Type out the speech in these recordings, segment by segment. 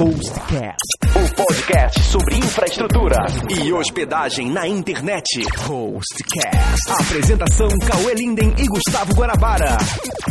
Hostcast, o podcast sobre infraestrutura e hospedagem na internet. Hostcast. Apresentação Cauê Linden e Gustavo Guanabara.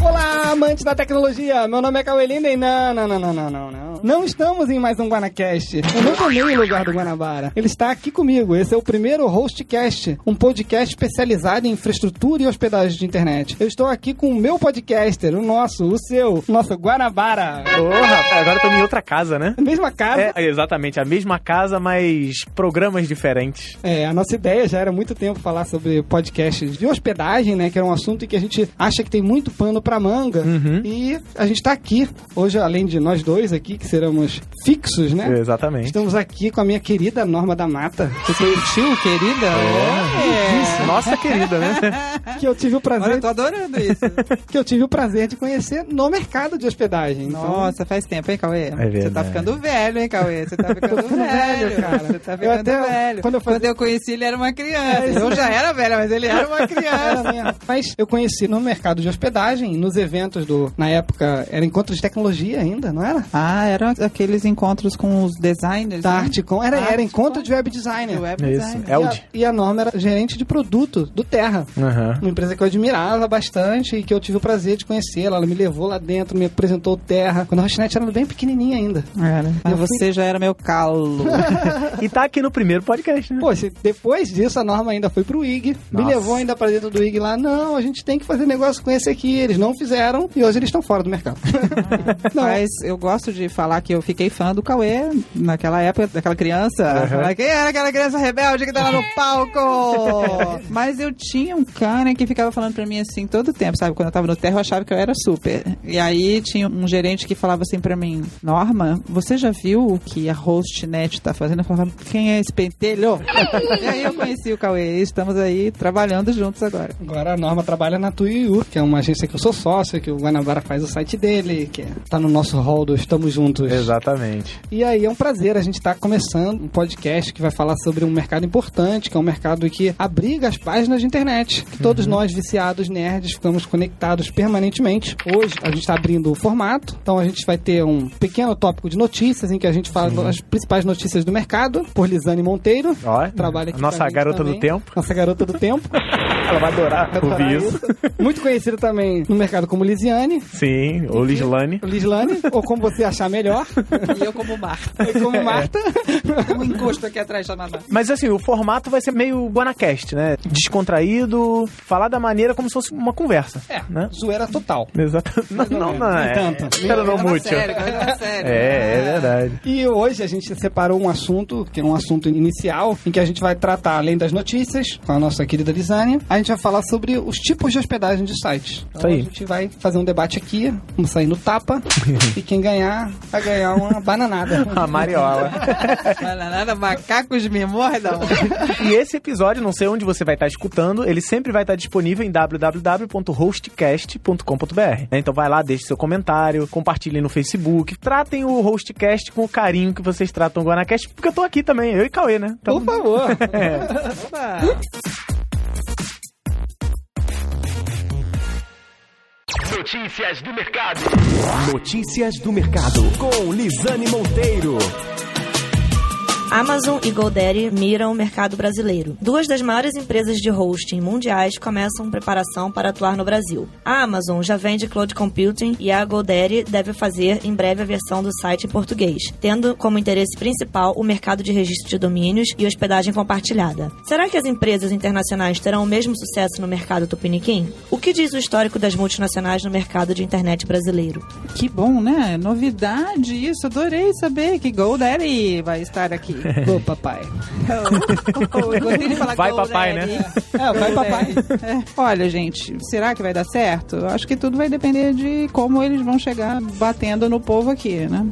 Olá, amantes da tecnologia. Meu nome é Cauê Linden. Não, não, não, não, não, não, não. Não estamos em mais um Guanacast. Eu não tomei o lugar do Guanabara. Ele está aqui comigo. Esse é o primeiro Hostcast, um podcast especializado em infraestrutura e hospedagem de internet. Eu estou aqui com o meu podcaster, o nosso, o seu, o nosso Guanabara. Ô, rapaz, agora estamos em outra casa, né? Mesma casa. É, exatamente, a mesma casa, mas programas diferentes. É, a nossa ideia já era há muito tempo falar sobre podcasts de hospedagem, né? Que era um assunto que a gente acha que tem muito pano pra manga. Uhum. E a gente tá aqui, hoje, além de nós dois aqui, que seremos fixos, né? Exatamente. Estamos aqui com a minha querida Norma da Mata. Que curtiu, querida? É. Nossa querida, né? Que eu tive o Olha, prazer, eu tô adorando isso. que eu tive o prazer de conhecer no mercado de hospedagem. Então, Nossa, faz tempo, hein, Cauê? Você tá verdade. Ficando velho, hein, Cauê? Você tá ficando velho, velho, cara. Você tá Eu ficando até- velho. quando eu fazia- conheci, ele era uma criança. É, isso eu já era velha, mas ele era uma criança. mesmo. Mas eu conheci no mercado de hospedagem, nos eventos do. Na época, era encontro de tecnologia ainda, não era? Ah, eram aqueles encontros com os designers, Da né? Articom. Era, era encontro de web designer. Web Isso, design. é o de- E a, e a Norma era gerente de produto do Terra. Aham. Uma empresa que eu admirava bastante e que eu tive o prazer de conhecê-la. Ela me levou lá dentro, me apresentou o Terra. Quando a Rochinete era bem pequenininha ainda. Era. Mas Eu fui- você já era meu calo. E tá aqui no primeiro podcast, né? Poxa, depois disso a Norma ainda foi pro IG. Me Nossa. levou ainda pra dentro do IG lá. Não, a gente tem que fazer negócio com esse aqui. Eles não fizeram e hoje eles estão fora do mercado. não, Mas eu gosto de falar que eu fiquei fã do Cauê naquela época, daquela criança. Falar, Quem era aquela criança rebelde que tava no palco? Mas eu tinha um cara que ficava falando pra mim assim todo tempo, sabe? Quando eu tava no terra, eu achava que eu era super. E aí tinha um gerente que falava assim pra mim: Norma, você já viu o que a HostNet tá fazendo? Eu falava: Quem é esse pentelho? e aí eu conheci o Cauê e estamos aí trabalhando juntos agora. Agora a Norma trabalha na Tuiu, que é uma agência que eu sou sócio, que o Guanabara faz o site dele, que é- tá no nosso hall do Estamos Juntos. Exatamente. E aí é um prazer a gente estar começando um podcast que vai falar sobre um mercado importante, que é um mercado que abriga as páginas de internet. Que todos nós, viciados nerds, ficamos conectados permanentemente. Hoje a gente está abrindo o formato, então a gente vai ter um pequeno tópico de notícias em que a gente fala as principais notícias do mercado, por Lisane Monteiro. Ó, Trabalha aqui nossa garota também. do tempo. Nossa garota do tempo. Ela vai adorar ouvir isso. Muito conhecida também no mercado como Lisiane. Sim, ou Lislane. Lislane, ou como você achar melhor, E eu como Marta. como Marta. um encosto aqui atrás chamada. Mas assim, o formato vai ser meio Guanacast, né? Descontraído, falar da maneira como se fosse uma conversa. É, Né? zoeira total. Exato. Não, não, não. É, tanto. Espera no mute. sério, sério. É, é verdade. E hoje a gente separou um assunto, que é um assunto inicial, em que a gente vai tratar, além das notícias, com a nossa querida Lisânia, a gente vai falar sobre os tipos de hospedagem de sites. Então Isso aí. a gente vai fazer um debate aqui, vamos sair no tapa, e quem ganhar vai ganhar uma bananada. A Mariola. Bananada, macacos me mordam. E esse episódio, não sei onde você vai estar escutando, ele sempre vai estar disponível em www.hostcast.com.br. Então vai lá, deixe seu comentário, compartilhe no Facebook, tratem o Hostcast com o carinho que vocês tratam o Guanacast, porque eu tô aqui também, eu e Cauê, né? Por favor. Opa. Notícias do mercado. Notícias do mercado com Lisane Monteiro. Amazon e GoDaddy miram o mercado brasileiro. Duas das maiores empresas de hosting mundiais começam preparação para atuar no Brasil. A Amazon já vende cloud computing e a GoDaddy deve fazer em breve a versão do site em português, tendo como interesse principal o mercado de registro de domínios e hospedagem compartilhada. Será que as empresas internacionais terão o mesmo sucesso no mercado tupiniquim? O que diz o histórico das multinacionais no mercado de internet brasileiro? Que bom, né? Novidade isso. Adorei saber que GoDaddy vai estar aqui. Ô, papai. Eu gostei de falar Vai, papai, né? É, vai, papai. É. Olha, gente, será que vai dar certo? Eu Acho que tudo vai depender de como eles vão chegar batendo no povo aqui, né?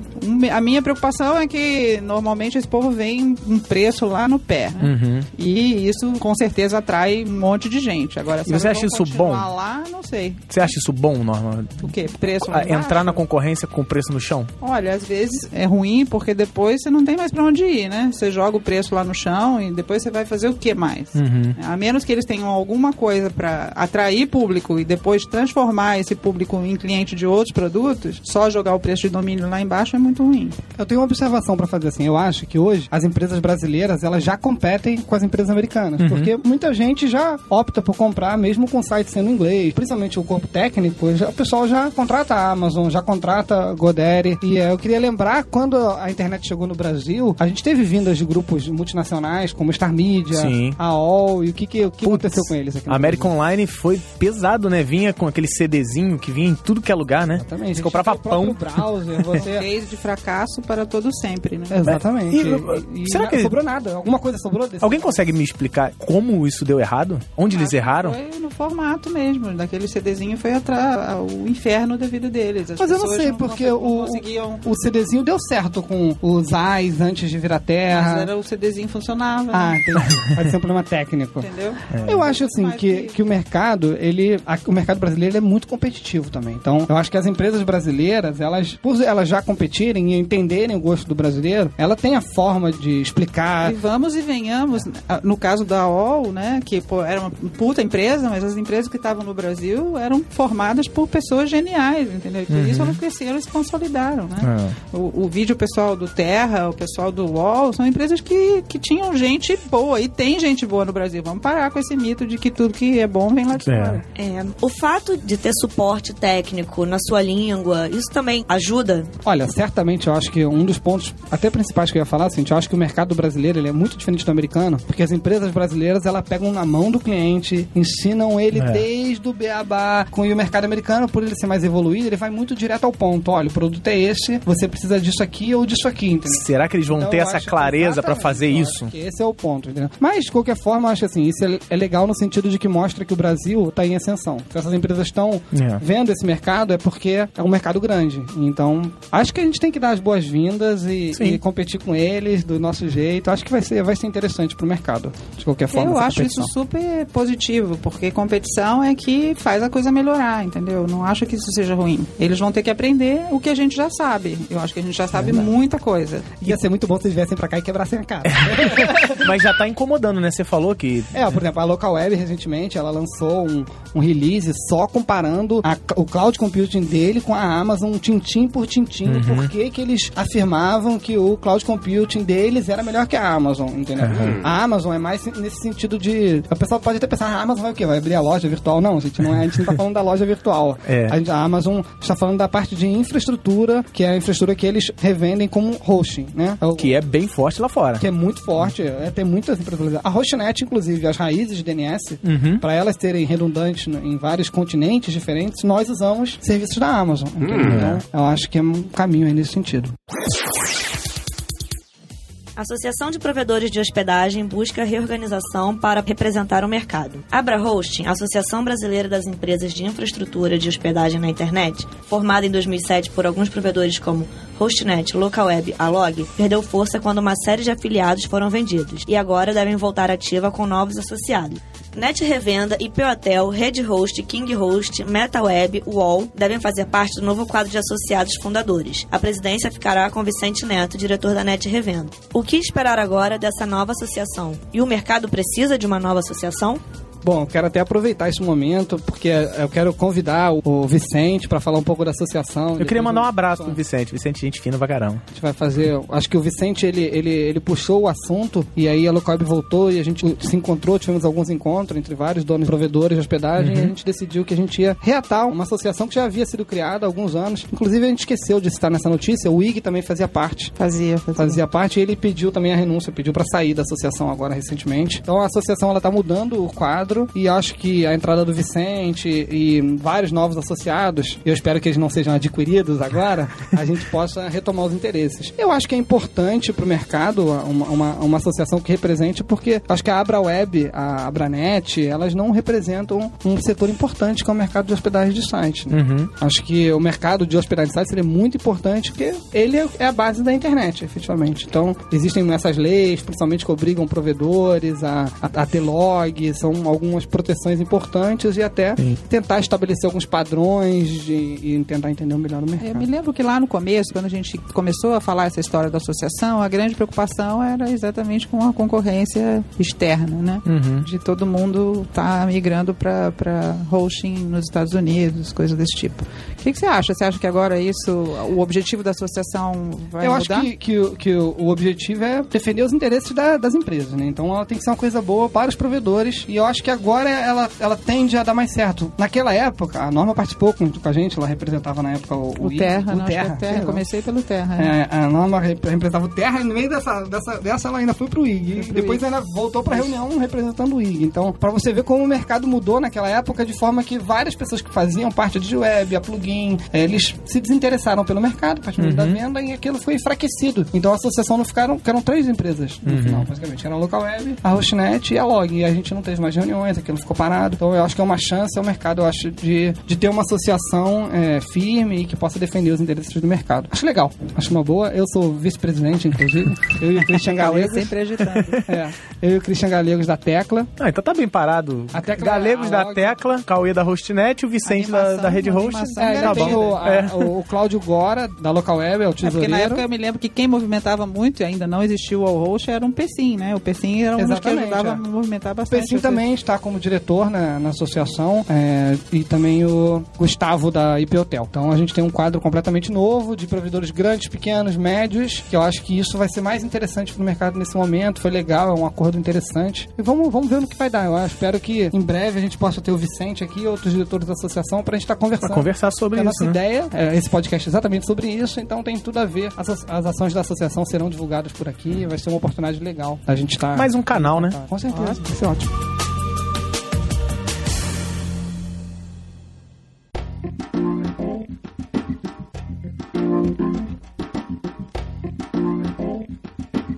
A minha preocupação é que normalmente esse povo vem um preço lá no pé. né? Uhum. E isso com certeza atrai um monte de gente. Agora, se você acha isso bom? lá, não sei. Você acha isso bom, Norma? O quê? Preço lá embaixo? Entrar na concorrência com o preço no chão? Olha, às vezes é ruim porque depois você não tem mais pra onde ir, né? Né? Você joga o preço lá no chão e depois você vai fazer o que mais? Uhum. A menos que eles tenham alguma coisa para atrair público e depois transformar esse público em cliente de outros produtos, só jogar o preço de domínio lá embaixo é muito ruim. Eu tenho uma observação pra fazer assim. Eu acho que hoje as empresas brasileiras elas já competem com as empresas americanas, porque muita gente já opta por comprar mesmo com o site sendo inglês, principalmente o corpo técnico. Já, o pessoal já contrata a Amazon, já contrata a Godaddy. E é, eu queria lembrar quando a internet chegou no Brasil, a gente teve vindas de grupos multinacionais como Star Media, Sim. a AOL e o que que, o que aconteceu com eles aqui? no A American Brasil? Online foi pesado, né? Vinha com aquele CDzinho que vinha em tudo que é lugar, né? Exatamente. Você comprava pão. browser, você Case de fracasso para todo sempre, né? Exatamente. E- E, e será não que- sobrou nada? Alguma coisa sobrou desse? Alguém consegue me explicar como isso deu errado? Onde eles erraram? Foi no formato mesmo, daquele CDzinho foi atra- o inferno da vida deles. As Mas eu não sei, porque não o, conseguiam. o CDzinho deu certo com os AIS antes de virar terra. Mas era o CDzinho funcionava. Ah, né? entendi. Pode ser um problema técnico. Entendeu? Eu acho assim Mas que, que o mercado, ele, a- o mercado brasileiro é muito competitivo também. Então, eu acho que as empresas brasileiras, elas, por elas já competirem e entenderem o gosto do brasileiro, ela tem a forma de explicar. E vamos e venhamos, no caso da AOL, né, que pô, era uma puta empresa, mas as empresas que estavam no Brasil eram formadas por pessoas geniais, entendeu? E por isso elas cresceram e se consolidaram, né? O, o vídeo pessoal do Terra, o pessoal do UOL, são empresas que, que tinham gente boa, e tem gente boa no Brasil. Vamos parar com esse mito de que tudo que é bom vem lá de É. fora. É, o fato de ter suporte técnico na sua língua, isso também ajuda? Olha, certamente eu acho que um dos pontos até principais que eu ia falar, assim, eu acho que o mercado brasileiro ele é muito diferente do americano, porque as empresas brasileiras ela pegam na mão do cliente, ensinam ele É. desde o beabá, com e o mercado americano, por ele ser mais evoluído, ele vai muito direto ao ponto. Olha, o produto é esse, você precisa disso aqui ou disso aqui, entendeu? Será que eles vão Então, ter essa acho- clareza exatamente, fazer isso? esse é o ponto, entendeu? Mas, de qualquer forma, eu acho assim, isso é, é legal no sentido de que mostra que o Brasil está em ascensão. Se essas empresas estão É. vendo esse mercado, é porque é um mercado grande. Então, acho que a gente tem que dar as boas-vindas e, e competir com eles do nosso jeito. Acho que vai ser, vai ser interessante pro mercado, de qualquer forma. Eu essa acho competição. isso super positivo, porque competição é que faz a coisa melhorar, entendeu? Não acho que isso seja ruim. Eles vão ter que aprender o que a gente já sabe. Eu acho que a gente já sabe muita coisa. Ia ser muito bom se eles viessem pra cá e quebrassem a cara. Mas já tá incomodando, né? Você falou que. É, por exemplo, a Local Web recentemente ela lançou um, um release só comparando a- o cloud computing dele com a Amazon, tintim por tintim, Uhum. por que eles afirmavam que o cloud computing deles era melhor que a Amazon, entendeu? Uhum. A Amazon é mais nesse sentido de. O pessoal pode até pensar, "Ah, a Amazon vai o quê? Vai abrir a loja virtual? Não, gente, não é, a gente não tá falando da loja virtual. É. A, gente- a Amazon está falando da parte de infraestrutura, que é a infraestrutura que eles revendem como hosting, né? O- Que é bem forte lá fora. que é muito forte, é, tem muitas empresas. A Hostnet, inclusive, as raízes de DNS, Uhum. para elas serem redundantes em vários continentes diferentes, nós usamos serviços da Amazon. entendeu? Então, eu acho que é um caminho aí nesse sentido. A Associação de Provedores de Hospedagem busca reorganização para representar o mercado. Abra Hosting, a Associação Brasileira das Empresas de Infraestrutura de Hospedagem na Internet, formada em 2007 por alguns provedores como Hostnet, Localweb, Alog, perdeu força quando uma série de afiliados foram vendidos e agora devem voltar ativa com novos associados. Net Revenda, IP Hotel, Red Host, King Host, MetaWeb, UOL devem fazer parte do novo quadro de associados fundadores. A presidência ficará com Vicente Neto, diretor da Net Revenda. O que esperar agora dessa nova associação? E o mercado precisa de uma nova associação? Bom, eu quero até aproveitar esse momento, porque eu quero convidar o- Vicente para falar um pouco da associação. Eu queria mandar um abraço pro Vicente. Vicente, gente fina pra caramba. A gente vai fazer. Acho que o Vicente ele, ele, ele puxou o assunto e aí a Localweb voltou e a gente se encontrou, tivemos alguns encontros entre vários donos provedores de hospedagem e a gente decidiu que a gente ia reatar uma associação que já havia sido criada há alguns anos. Inclusive a gente esqueceu de citar nessa notícia, o IG também fazia parte. Fazia, fazia. Fazia parte e ele pediu também a renúncia, pediu para sair da associação agora recentemente. Então a associação ela tá mudando o quadro e acho que a entrada do Vicente e vários novos associados, eu espero que eles não sejam adquiridos agora, a gente possa retomar os interesses. Eu acho que é importante para o mercado uma, uma, uma associação que represente, porque acho que a AbraWeb, a Abranet, elas não representam um setor importante que é o mercado de hospedagem de site. né? Uhum. Acho que o mercado de hospedagem de sites ele é muito importante porque ele é- é a base da internet, efetivamente. Então, existem essas leis, principalmente que obrigam provedores a, a, a ter log, são alguns algumas proteções importantes e até tentar estabelecer alguns padrões e, e tentar entender melhor o mercado. Eu me lembro que lá no começo, quando a gente começou a falar essa história da associação, a grande preocupação era exatamente com a concorrência externa, né? Uhum. De todo mundo estar migrando para hosting nos Estados Unidos, coisas desse tipo. O que, que você acha? Você acha que agora isso, o objetivo da associação vai eu mudar? acho que, que, o- que o o objetivo é defender os interesses da- das empresas, né? Então ela tem que ser uma coisa boa para os provedores e eu acho que agora ela, ela tende a dar mais certo. Naquela época, a Norma participou com, com a gente, ela representava na época o, O Terra, o não, acho que é Terra. Terra. Comecei pelo Terra. né? É, a Norma rep- representava o Terra e no meio dessa, dessa, dessa ela ainda foi pro IG. E depois ainda voltou pra reunião representando o IG. Então, pra você ver como o mercado mudou naquela época, de forma que várias pessoas que faziam parte de web, a plugin, eh, eles se desinteressaram pelo mercado, partindo da venda, e aquilo foi enfraquecido. Então a associação não ficaram, ficaram três empresas no final, basicamente. Era a Local Web, a Hostnet e a Log. E a gente não teve mais reuniões, aquilo ficou parado. Então eu acho que é uma chance ao mercado, eu acho, de, de ter uma associação eh, firme e que possa defender os interesses do mercado. Acho legal, acho uma boa. Eu sou vice-presidente, inclusive. Eu e o Christian Cauê Galegos. sempre agitando. É, eu e o Christian Galegos da Tecla. Ah, então tá bem parado. A Tecla- Galegos a da log- Tecla, Cauê da Hostnet, o Vicente da, Animação, da Rede Host. É, tá bom. o, a- É. o, o Cláudio Gora, da Local Web, é o É porque na tesoureiro. época eu me lembro que quem movimentava muito, e ainda não existiu o host, era um PCIM, né? O PCIM era um dos que ajudava é. a movimentar O bastante. Persim também está como diretor na, na associação é, e também o Gustavo da IP Hotel. Então a gente tem um quadro completamente novo de provedores grandes, pequenos, médios, que eu acho que isso vai ser mais interessante para o mercado nesse momento. Foi legal, é um acordo interessante. E vamos, vamos ver no que vai dar. Eu espero que em breve a gente possa ter o Vicente aqui e outros diretores da associação para a gente estar conversando. Pra conversar sobre a isso, nossa né? ideia, é, esse podcast é exatamente sobre isso, então tem tudo a ver. As, as ações da associação serão divulgadas por aqui, vai ser uma oportunidade legal. A gente tá. Mais um canal, né? Com certeza, vai ser ótimo.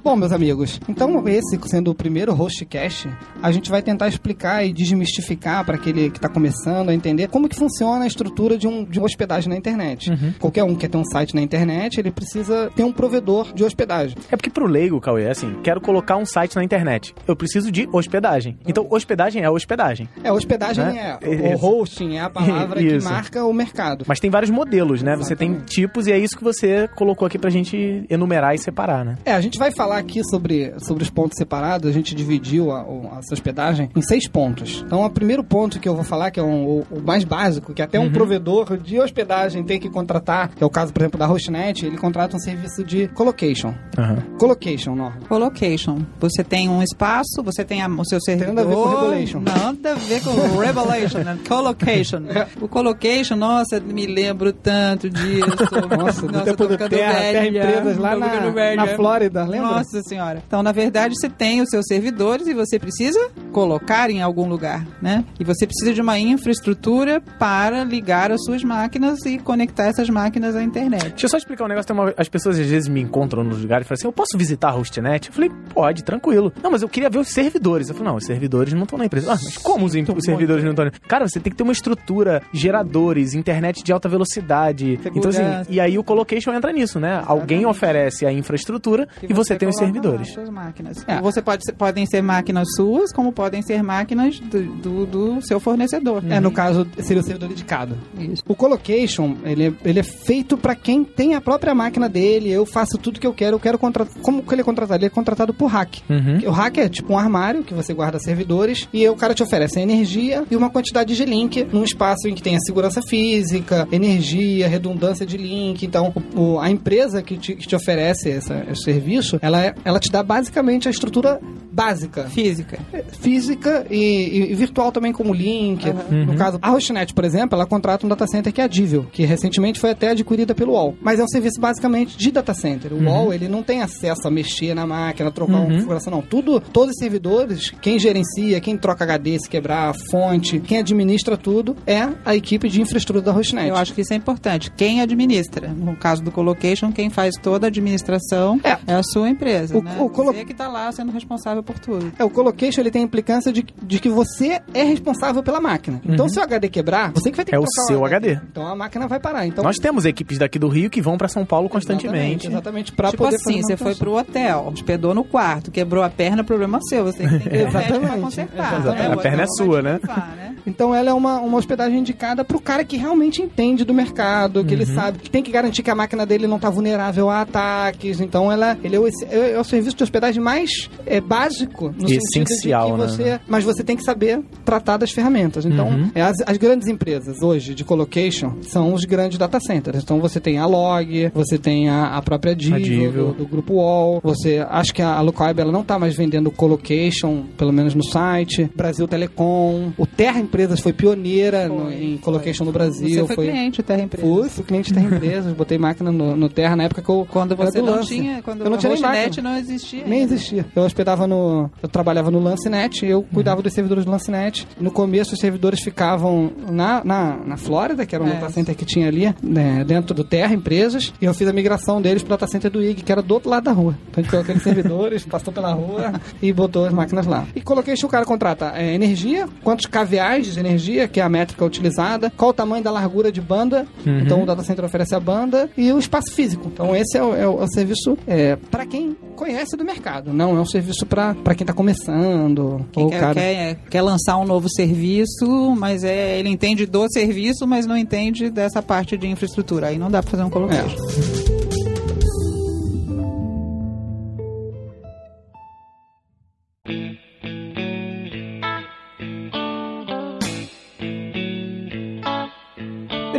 Bom, meus amigos, então esse sendo o primeiro hostcast, a gente vai tentar explicar e desmistificar para aquele que está começando a entender como que funciona a estrutura de, um, de uma hospedagem na internet. Qualquer um que quer ter um site na internet, ele precisa ter um provedor de hospedagem. É porque pro leigo, Cauê, é assim, quero colocar um site na internet. Eu preciso de hospedagem. Então, hospedagem é hospedagem. É, hospedagem Né? é. O Isso. hosting é a palavra que marca o mercado. Mas tem vários modelos, né? Você tem Exatamente. tipos e é isso que você colocou aqui pra gente enumerar e separar, né? É, a gente vai falar aqui sobre, sobre os pontos separados. A gente dividiu a, a essa hospedagem em seis pontos. Então, o primeiro ponto que eu vou falar, que é um- o, o mais básico, que até um provedor de hospedagem tem que contratar, que é o caso, por exemplo, da Hostnet, ele contrata um serviço de colocation. Aham. Colocation, Norma. Colocation. Você tem um espaço, você tem a- o seu servidor. nada a ver com regulation. Nada a ver com revelation, né? Colocation. O colocation, nossa, me lembro tanto disso. Nossa, do eu tempo tô do ficando Terra, Terra. Empresas lá na, na Flórida, lembra? Nossa senhora. Então, na verdade, você tem os seus servidores e você precisa colocar em algum lugar, né? E você precisa de uma infraestrutura para ligar as suas máquinas e conectar essas máquinas à internet. Deixa eu só explicar um negócio. Uma- as pessoas às vezes me encontram nos lugares e falam assim: eu posso visitar a Hostnet? Eu falei, pode, tranquilo. Não, mas eu queria ver os servidores. Eu falei, não, os servidores não estão na empresa. Ah, mas como os, os servidores não estão na Cara, você tem que ter uma estrutura, geradores, internet de alta velocidade. Então, assim, Segurança. e aí o colocation entra nisso, né? Alguém oferece a infraestrutura e, você, tem os servidores. as suas máquinas. É. Você pode, ser- podem ser máquinas suas, como podem ser máquinas do, do, do seu fornecedor. É, no caso, seria o servidor dedicado. Isso. O colocation, ele é, ele é feito para quem tem a própria máquina dele. Eu faço tudo que eu quero. Eu quero contratar. Como que ele é contratado? Ele é contratado por hack. Uhum. O hack é tipo um armário que você guarda servidores e o cara te oferece energia e uma quantidade de link num espaço em que tem a segurança física, energia, redundância de link. Então, o- o- a empresa que te, que te oferece essa- esse serviço, ela, é- ela te dá basicamente a estrutura básica Física. física e, e- e virtual também como link. No caso, a Hostnet, por exemplo, ela contrata um data center que é a Divil, que recentemente foi até adquirida pelo UOL. Mas é um serviço basicamente de data center. O UOL, ele não tem acesso a mexer na máquina, trocar uma configuração, não. Tudo, todos os servidores, quem gerencia, quem troca HD se quebrar, a fonte, quem administra tudo é a equipe de infraestrutura da Hostnet. Eu acho que isso é importante. Quem administra? No caso do colocation, quem faz toda a administração É. é, a sua empresa. O- né? o colo- Você que está lá sendo responsável responsável por tudo. É, o colocation ele tem a implicância de, de que você é responsável pela máquina. Então, se o HD quebrar, você que vai ter que É o seu HD. Então a máquina vai parar. Então, Nós temos equipes daqui do Rio que vão pra São Paulo constantemente. Exatamente, exatamente pra tipo poder assim, fazer você foi pro hotel, hospedou no quarto, quebrou a perna, problema seu. Você tem que ter Exatamente, consertar. exatamente. né? A O perna é hotel sua, né? né? Então ela é uma, uma hospedagem indicada pro cara que realmente entende do mercado, que ele Uhum. sabe que tem que garantir que a máquina dele não tá vulnerável a ataques. Então ela, ele é o, é, é o serviço de hospedagem mais é, básico no Essencial, sentido de que né? você, mas você tem que saber tratar das ferramentas. Então Uhum. é, as, as grandes empresas hoje de colocation são os grandes data centers. Então você tem a Log, você tem a, a própria Divo, Divo. Do, do grupo Wall. Você acho que a Lookweb ela não tá mais vendendo colocation, pelo menos no site. Brasil Telecom, o Terra Empresas foi pioneira no- em colocation no Brasil. Você foi, cliente, Terra Empresa. Fui, fui cliente Terra Empresas, botei máquina no, no Terra na época que eu Quando você não Lance. tinha, quando eu não a tinha nem máquina. não existia. Nem ainda. existia. Eu hospedava no. Eu trabalhava no Lancenet, eu Uhum. cuidava dos servidores do Lancenet. No começo, os servidores ficavam na, na, na Flórida, que era um É. data center que tinha ali, né, dentro do Terra Empresas, e eu fiz a migração deles pro data center do IG, que era do outro lado da rua. Então a gente pegou aqueles servidores, passou pela rua e botou as máquinas lá. E coloquei se o cara contrata é, energia, quantos kVAs de energia, que é a métrica utilizada, qual o tamanho da largura de banda, Uhum. então o data center oferece a banda, e o espaço físico. Então esse é o, é o- é o serviço é, para quem conhece do mercado, não é um serviço para quem tá começando. Quem ou quer, cara... quer, quer lançar um novo serviço, mas é, ele entende do serviço, mas não entende dessa parte de infraestrutura. Aí não dá pra fazer um colocation.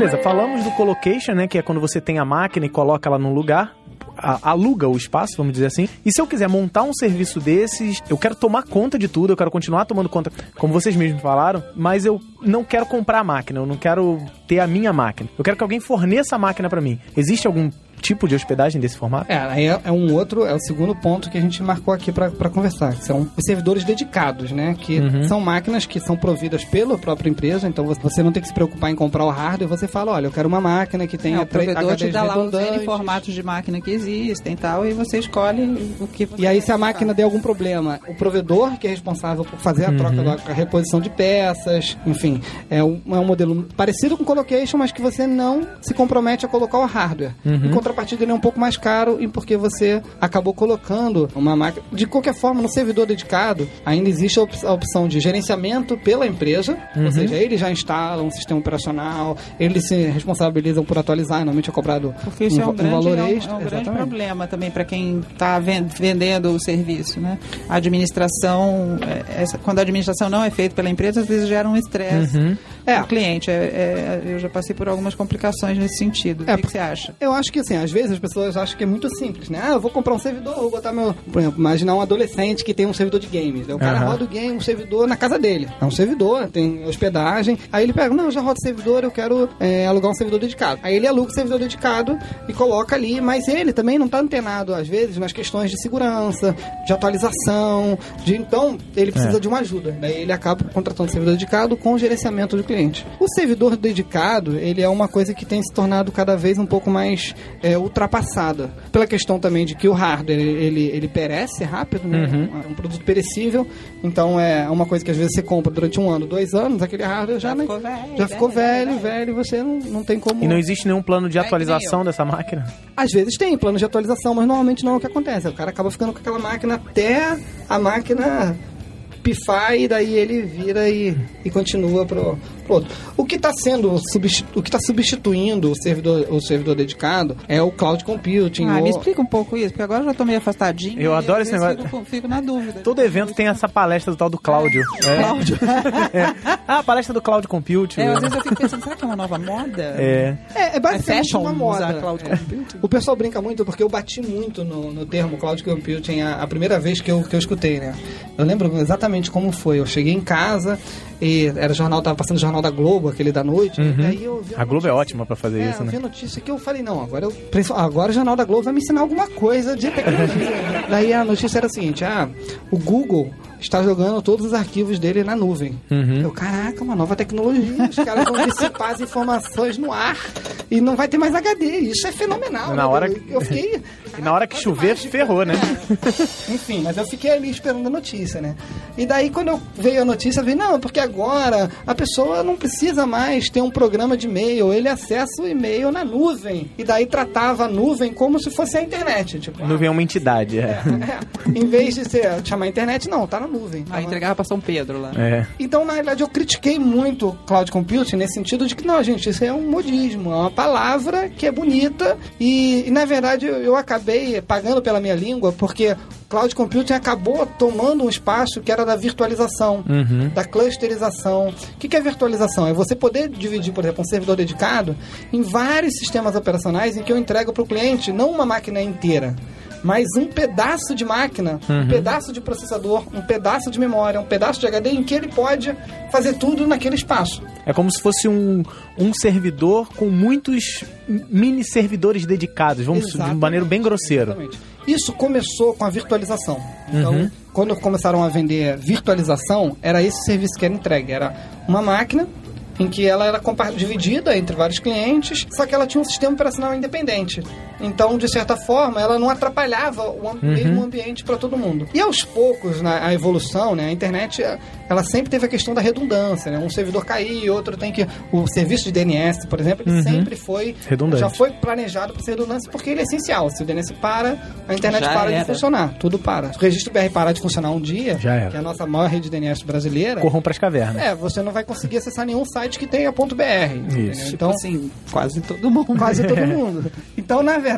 Beleza, falamos do colocation, né? Que é quando você tem a máquina e coloca ela num lugar. Aluga o espaço, vamos dizer assim. E se eu quiser montar um serviço desses, eu quero tomar conta de tudo, eu quero continuar tomando conta, como vocês mesmos falaram, mas eu não quero comprar a máquina, eu não quero ter a minha máquina. Eu quero que alguém forneça a máquina pra mim. Existe algum tipo de hospedagem desse formato? É, aí é, é um outro, é o segundo ponto que a gente marcou aqui pra pra conversar, que são os servidores dedicados, né? Que Uhum. são máquinas que são providas pela própria empresa, então você- não tem que se preocupar em comprar o hardware, você fala, olha, eu quero uma máquina que É, tenha o provedor te dá lá os N formatos de máquina que existem e tal, e você escolhe o que você E aí, se a máquina der algum problema, o provedor que é responsável por fazer a troca, da a reposição de peças, enfim, é um, é um modelo parecido com o Colocation, mas que você não se compromete a colocar o hardware. Em contrapartida, ele é um pouco mais caro e porque você acabou colocando uma máquina. De qualquer forma, no servidor dedicado, ainda existe a op- a opção de gerenciamento pela empresa, ou seja, eles já instalam um sistema operacional, eles se responsabilizam por atualizar, normalmente é cobrado Porque isso é um, va- grande, valor é um- extra. é um grande problema também para quem está vendendo o serviço, né? A administração, é, essa- quando a administração não é feita pela empresa, às vezes gera um estresse Uhum. É. cliente. É- é- eu já passei por algumas complicações nesse sentido. É, o que, que você acha? Eu acho que assim, às vezes as pessoas acham que é muito simples, né? Ah, eu vou comprar um servidor, vou botar meu. Por exemplo, imaginar um adolescente que tem um servidor de games. Aí o cara roda o game, um servidor na casa dele. É um servidor, tem hospedagem. Aí ele pega, não, eu já rodo servidor, eu quero é, alugar um servidor dedicado. Aí ele aluga o servidor dedicado e coloca ali, mas ele também não tá antenado, às vezes, nas questões de segurança, de atualização, de então ele precisa É. de uma ajuda. Daí ele acaba contratando um servidor dedicado com o gerenciamento do cliente. O servidor dedicado, ele é uma coisa que tem se tornado cada vez um pouco mais é, ultrapassada. Pela questão também de que o hardware, ele, ele perece rápido, né? É um produto perecível. Então é uma coisa que às vezes você compra durante um ano, dois anos, aquele hardware já, Já né, ficou velho, já ficou velho, velho, velho. e você não, não tem como... E não existe nenhum plano de atualização dessa máquina? Às vezes tem plano de atualização, mas normalmente não é o que acontece. O cara acaba ficando com aquela máquina até a máquina pifar e daí ele vira e, e continua pro, pro outro. O que está sendo substitu, o que tá substituindo o servidor, o servidor dedicado é o cloud computing. Ah, ou- me explica um pouco isso, porque agora eu já tô meio afastadinho. Eu adoro esse negócio. Fico, fico na dúvida. Todo evento tem essa palestra do tal do Cláudio. É. Cláudio. É. Ah, a palestra do Cloud Computing. É, às vezes eu fico pensando, será que é uma nova moda? É. É, é basicamente fashion uma moda. usar cloud É. computing? O pessoal brinca muito porque eu bati muito no, no termo cloud computing a, a primeira vez que eu, que eu escutei, né? Eu lembro exatamente como foi. Eu cheguei em casa e era jornal, tava passando o jornal da Globo, aquele da noite. Uhum. E aí eu vi A Globo é notícia- ótima pra fazer é, isso, eu vi né? a notícia que eu falei, não, agora eu agora o Jornal da Globo vai me ensinar alguma coisa de tecnologia. Daí a notícia era a seguinte, ah, o Google está jogando todos os arquivos dele na nuvem. Uhum. Eu, caraca, uma nova tecnologia. Os caras vão dissipar as informações no ar e não vai ter mais HD. Isso é fenomenal. Na né? hora eu, que- eu fiquei. E na hora que chover, ferrou, né? Enfim, mas eu fiquei ali esperando a notícia, né? E daí, quando eu veio a notícia, eu vi, não, porque agora a pessoa não precisa mais ter um programa de e-mail, ele acessa o e-mail na nuvem. E daí tratava a nuvem como se fosse a internet. Tipo, Nuvem é uma entidade, é. é, em vez de ser, chamar internet, não, tá na nuvem. Aí entregava pra São Pedro lá. É. Então, na realidade, eu critiquei muito o cloud computing nesse sentido de que, não, gente, isso é um modismo, é uma palavra que é bonita e, e, na verdade, eu, eu acabei pagando pela minha língua porque cloud computing acabou tomando um espaço que era da virtualização, Uhum. da clusterização. O que, que é virtualização? É você poder dividir, por exemplo, um servidor dedicado em vários sistemas operacionais em que eu entrego para o cliente não uma máquina inteira, mas um pedaço de máquina, um pedaço de processador, um pedaço de memória, um pedaço de HD em que ele pode fazer tudo naquele espaço. É como se fosse um, um servidor com muitos mini servidores dedicados, vamos de Exatamente, maneira bem grosseira. exatamente. Isso começou com a virtualização. Então, Uhum. quando começaram a vender virtualização, era esse serviço que era entregue. Era uma máquina em que ela era dividida entre vários clientes, só que ela tinha um sistema operacional independente. Então, de certa forma, ela não atrapalhava o Uhum. mesmo ambiente para todo mundo. E aos poucos, na a evolução, né, a internet, ela sempre teve a questão da redundância, né? Um servidor cair, outro tem que o serviço de DNS, por exemplo, ele Uhum. sempre foi Redundante. já foi planejado para ser redundância porque ele é essencial. Se o DNS para, a internet Já para era. de funcionar. Tudo para. Se o registro BR parar de funcionar um dia, Já era. que é a nossa maior rede de DNS brasileira, Corram pras cavernas. é, você não vai conseguir acessar nenhum site que tenha ponto .br. entendeu? Isso. Então, Assim, quase todo mundo. quase todo mundo. Então, na verdade,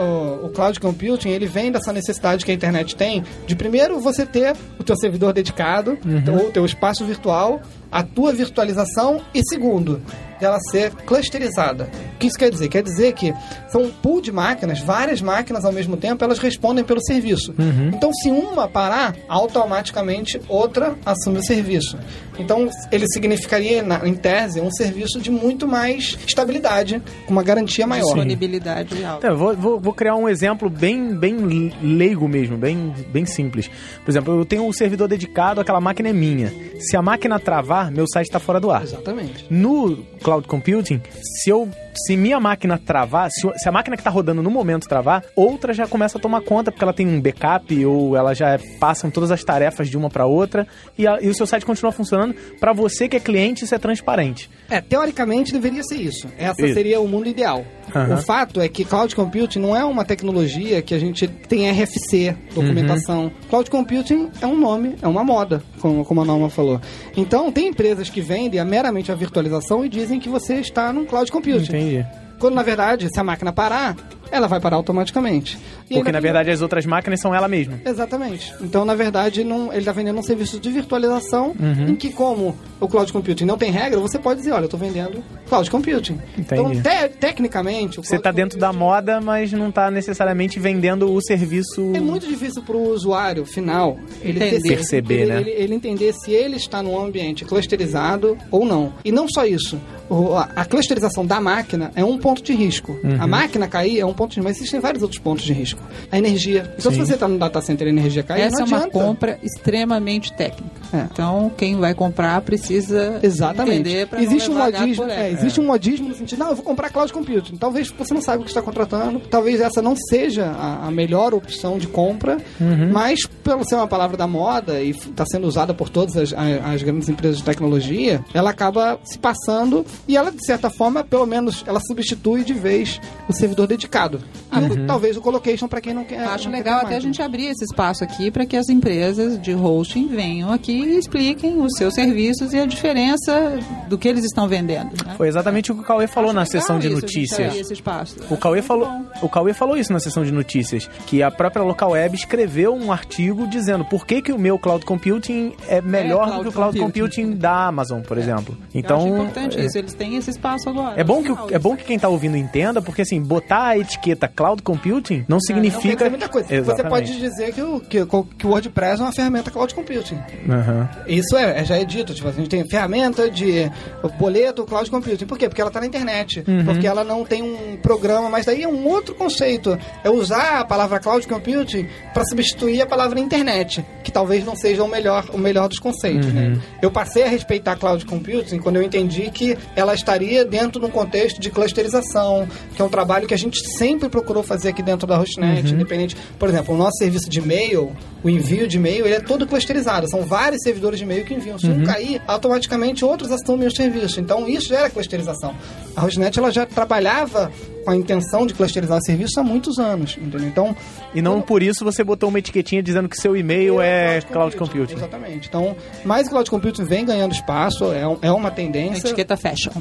o, o cloud computing, ele vem dessa necessidade que a internet tem de primeiro você ter o teu servidor dedicado, ou o teu espaço virtual, a tua virtualização e segundo, dela ser clusterizada. O que isso quer dizer? Quer dizer que são um pool de máquinas, várias máquinas ao mesmo tempo, elas respondem pelo serviço. Então, se uma parar, automaticamente outra assume o serviço. Então, ele significaria, na- em tese, um serviço de muito mais estabilidade, com uma garantia maior. Disponibilidade alta. Então, vou, vou, vou criar um exemplo bem, bem leigo mesmo, bem, bem simples. Por exemplo, eu tenho um servidor dedicado, aquela máquina é minha. Se a máquina travar, meu site está fora do ar. Exatamente. No cloud computing, se eu se minha máquina travar, se, se a máquina que está rodando no momento travar, outra já começa a tomar conta porque ela tem um backup ou ela já passam todas as tarefas de uma para outra e, a- e o seu site continua funcionando. Para você que é cliente, isso é transparente. É, teoricamente deveria ser isso. Essa Isso. seria o mundo ideal. Aham. O fato é que cloud computing não é uma tecnologia que a gente tem RFC, documentação. Uhum. Cloud computing é um nome, é uma moda, como, como a Norma falou. Então, tem empresas que vendem meramente a virtualização e dizem que você está num cloud computing. Entendi. Quando, na verdade, se a máquina parar, ela vai parar automaticamente. E Porque na verdade as outras máquinas são ela mesma. Exatamente. Então, na verdade, não, ele está vendendo um serviço de virtualização Uhum. em que, como o cloud computing não tem regra, você pode dizer, olha, eu estou vendendo cloud computing. Então, Entendi. te- tecnicamente... o Você está dentro da computing moda, mas não está necessariamente vendendo o serviço. É muito difícil para o usuário final ele Entender. Perceber, ele, né? Ele, ele entender se ele está num ambiente clusterizado ou não. E não só isso. O- a, a clusterização da máquina é um ponto de risco. Uhum. A máquina cair é um ponto de mas existem vários outros pontos de risco. A energia. Então, se Sim. você está no data center e a energia cair, Essa é uma adianta. compra extremamente técnica. É. Então, quem vai comprar precisa Exatamente. entender para existe não um modismo, é, existe um modismo no sentido, não, eu vou comprar cloud computing. Talvez você não saiba o que está contratando, talvez essa não seja a, a melhor opção de compra, Uhum. mas pelo ser uma palavra da moda e está sendo usada por todas as, as grandes empresas de tecnologia, ela acaba se passando e ela de certa forma, pelo menos, ela substitui de vez o servidor dedicado. E o- talvez o colocation para quem não quer. Acho não quer legal ter até a gente abrir esse espaço aqui para que as empresas de hosting venham aqui e expliquem os seus serviços e a diferença do que eles estão vendendo. né? Foi exatamente o que o Cauê falou Acho na sessão de isso, notícias. abrir esse espaço. O Cauê, Acho falou, bom. o Cauê falou isso na sessão de notícias, que a própria Local Web escreveu um artigo dizendo por que, que o meu cloud computing é melhor do cloud que o cloud computing. computing da Amazon, por exemplo. Eu Então, acho importante é, isso, eles têm esse espaço agora. é bom que o- Legal é bom que quem tá ouvindo entenda, porque assim, botar a etiqueta cloud computing não Não significa dizer muita coisa. Você pode dizer que o, que, que o WordPress é uma ferramenta cloud computing. Aham. Aham. Isso é, é- já é dito. Tipo, a gente tem ferramenta de boleto, cloud computing. Por quê? Porque ela está na internet. Porque ela não tem um programa, mas daí é um outro conceito. É usar a palavra cloud computing para substituir a palavra internet, que talvez não seja o melhor, o melhor dos conceitos. Né? Eu passei a respeitar cloud computing quando eu entendi que ela estaria dentro de um contexto de clusterização, que é um trabalho que a gente sempre procurou fazer aqui dentro da Hostnet, independente. Por exemplo, o nosso serviço de e-mail, o envio de e-mail, ele é todo clusterizado. São vários servidores de e-mail que enviam. Se um cair, automaticamente outros assumem o serviço. Então, isso já era clusterização. A Hostnet, ela já trabalhava com a intenção de clusterizar o serviço há muitos anos, entendeu? Então, E não por isso você botou uma etiquetinha dizendo que seu e-mail é cloud computing. Exatamente. Então, mais o cloud computing vem ganhando espaço, é, um- é uma tendência. Etiqueta fashion.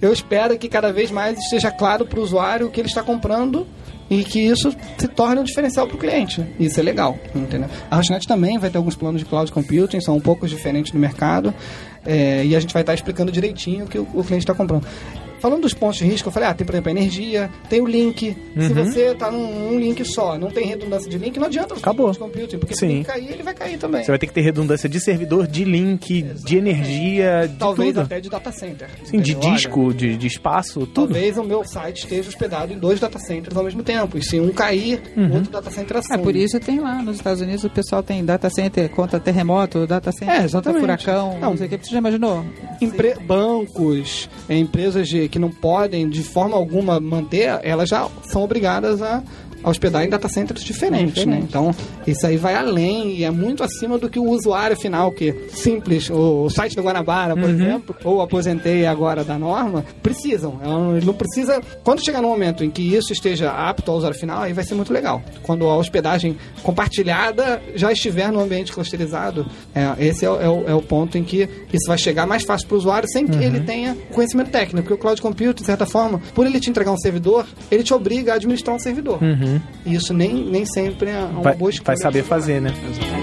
Eu espero que cada vez mais esteja claro para o usuário o que ele está comprando e que isso se torne um diferencial para o cliente. Isso é legal, entendeu? A Hostnet também vai ter alguns planos de cloud computing, são um pouco diferentes do mercado, é, e a gente vai estar explicando direitinho o que o, o cliente está comprando. Falando dos pontos de risco, eu falei, ah, tem, por exemplo, a energia, tem o link. Se você está num, num link só, não tem redundância de link, não adianta você Acabou. computing, porque se Sim. o link cair, ele vai cair também. Você vai ter que ter redundância de servidor, de link, de energia, de Talvez tudo. até de data center. Sim, de? Olha, disco, de, de espaço, tudo. Talvez o meu site esteja hospedado em dois data centers ao mesmo tempo. E se um cair, o outro data center É assume. por isso tem lá nos Estados Unidos o pessoal tem data center contra terremoto, data center É, contra exatamente. furacão, não, Não. sei o que. Você já imaginou? Empre- bancos, é, empresas de- que não podem de forma alguma manter, elas já são obrigadas a, hospedar em data centers diferentes, né? Então, isso aí vai além e é muito acima do que o usuário final, que simples, o, site do Guanabara, por exemplo, ou aposentei agora da norma, precisam. Não- Ele não precisa. Quando chegar no momento em que isso esteja apto ao usuário final, aí vai ser muito legal. Quando a hospedagem compartilhada já estiver no ambiente clusterizado, é, esse é, o- é o, é o ponto em que isso vai chegar mais fácil para o usuário sem que ele tenha conhecimento técnico. Porque o cloud computing, de certa forma, por ele te entregar um servidor, ele te obriga a administrar um servidor. E isso nem, nem sempre é uma Vai, boa escolha. vai saber fazer, né? Exatamente.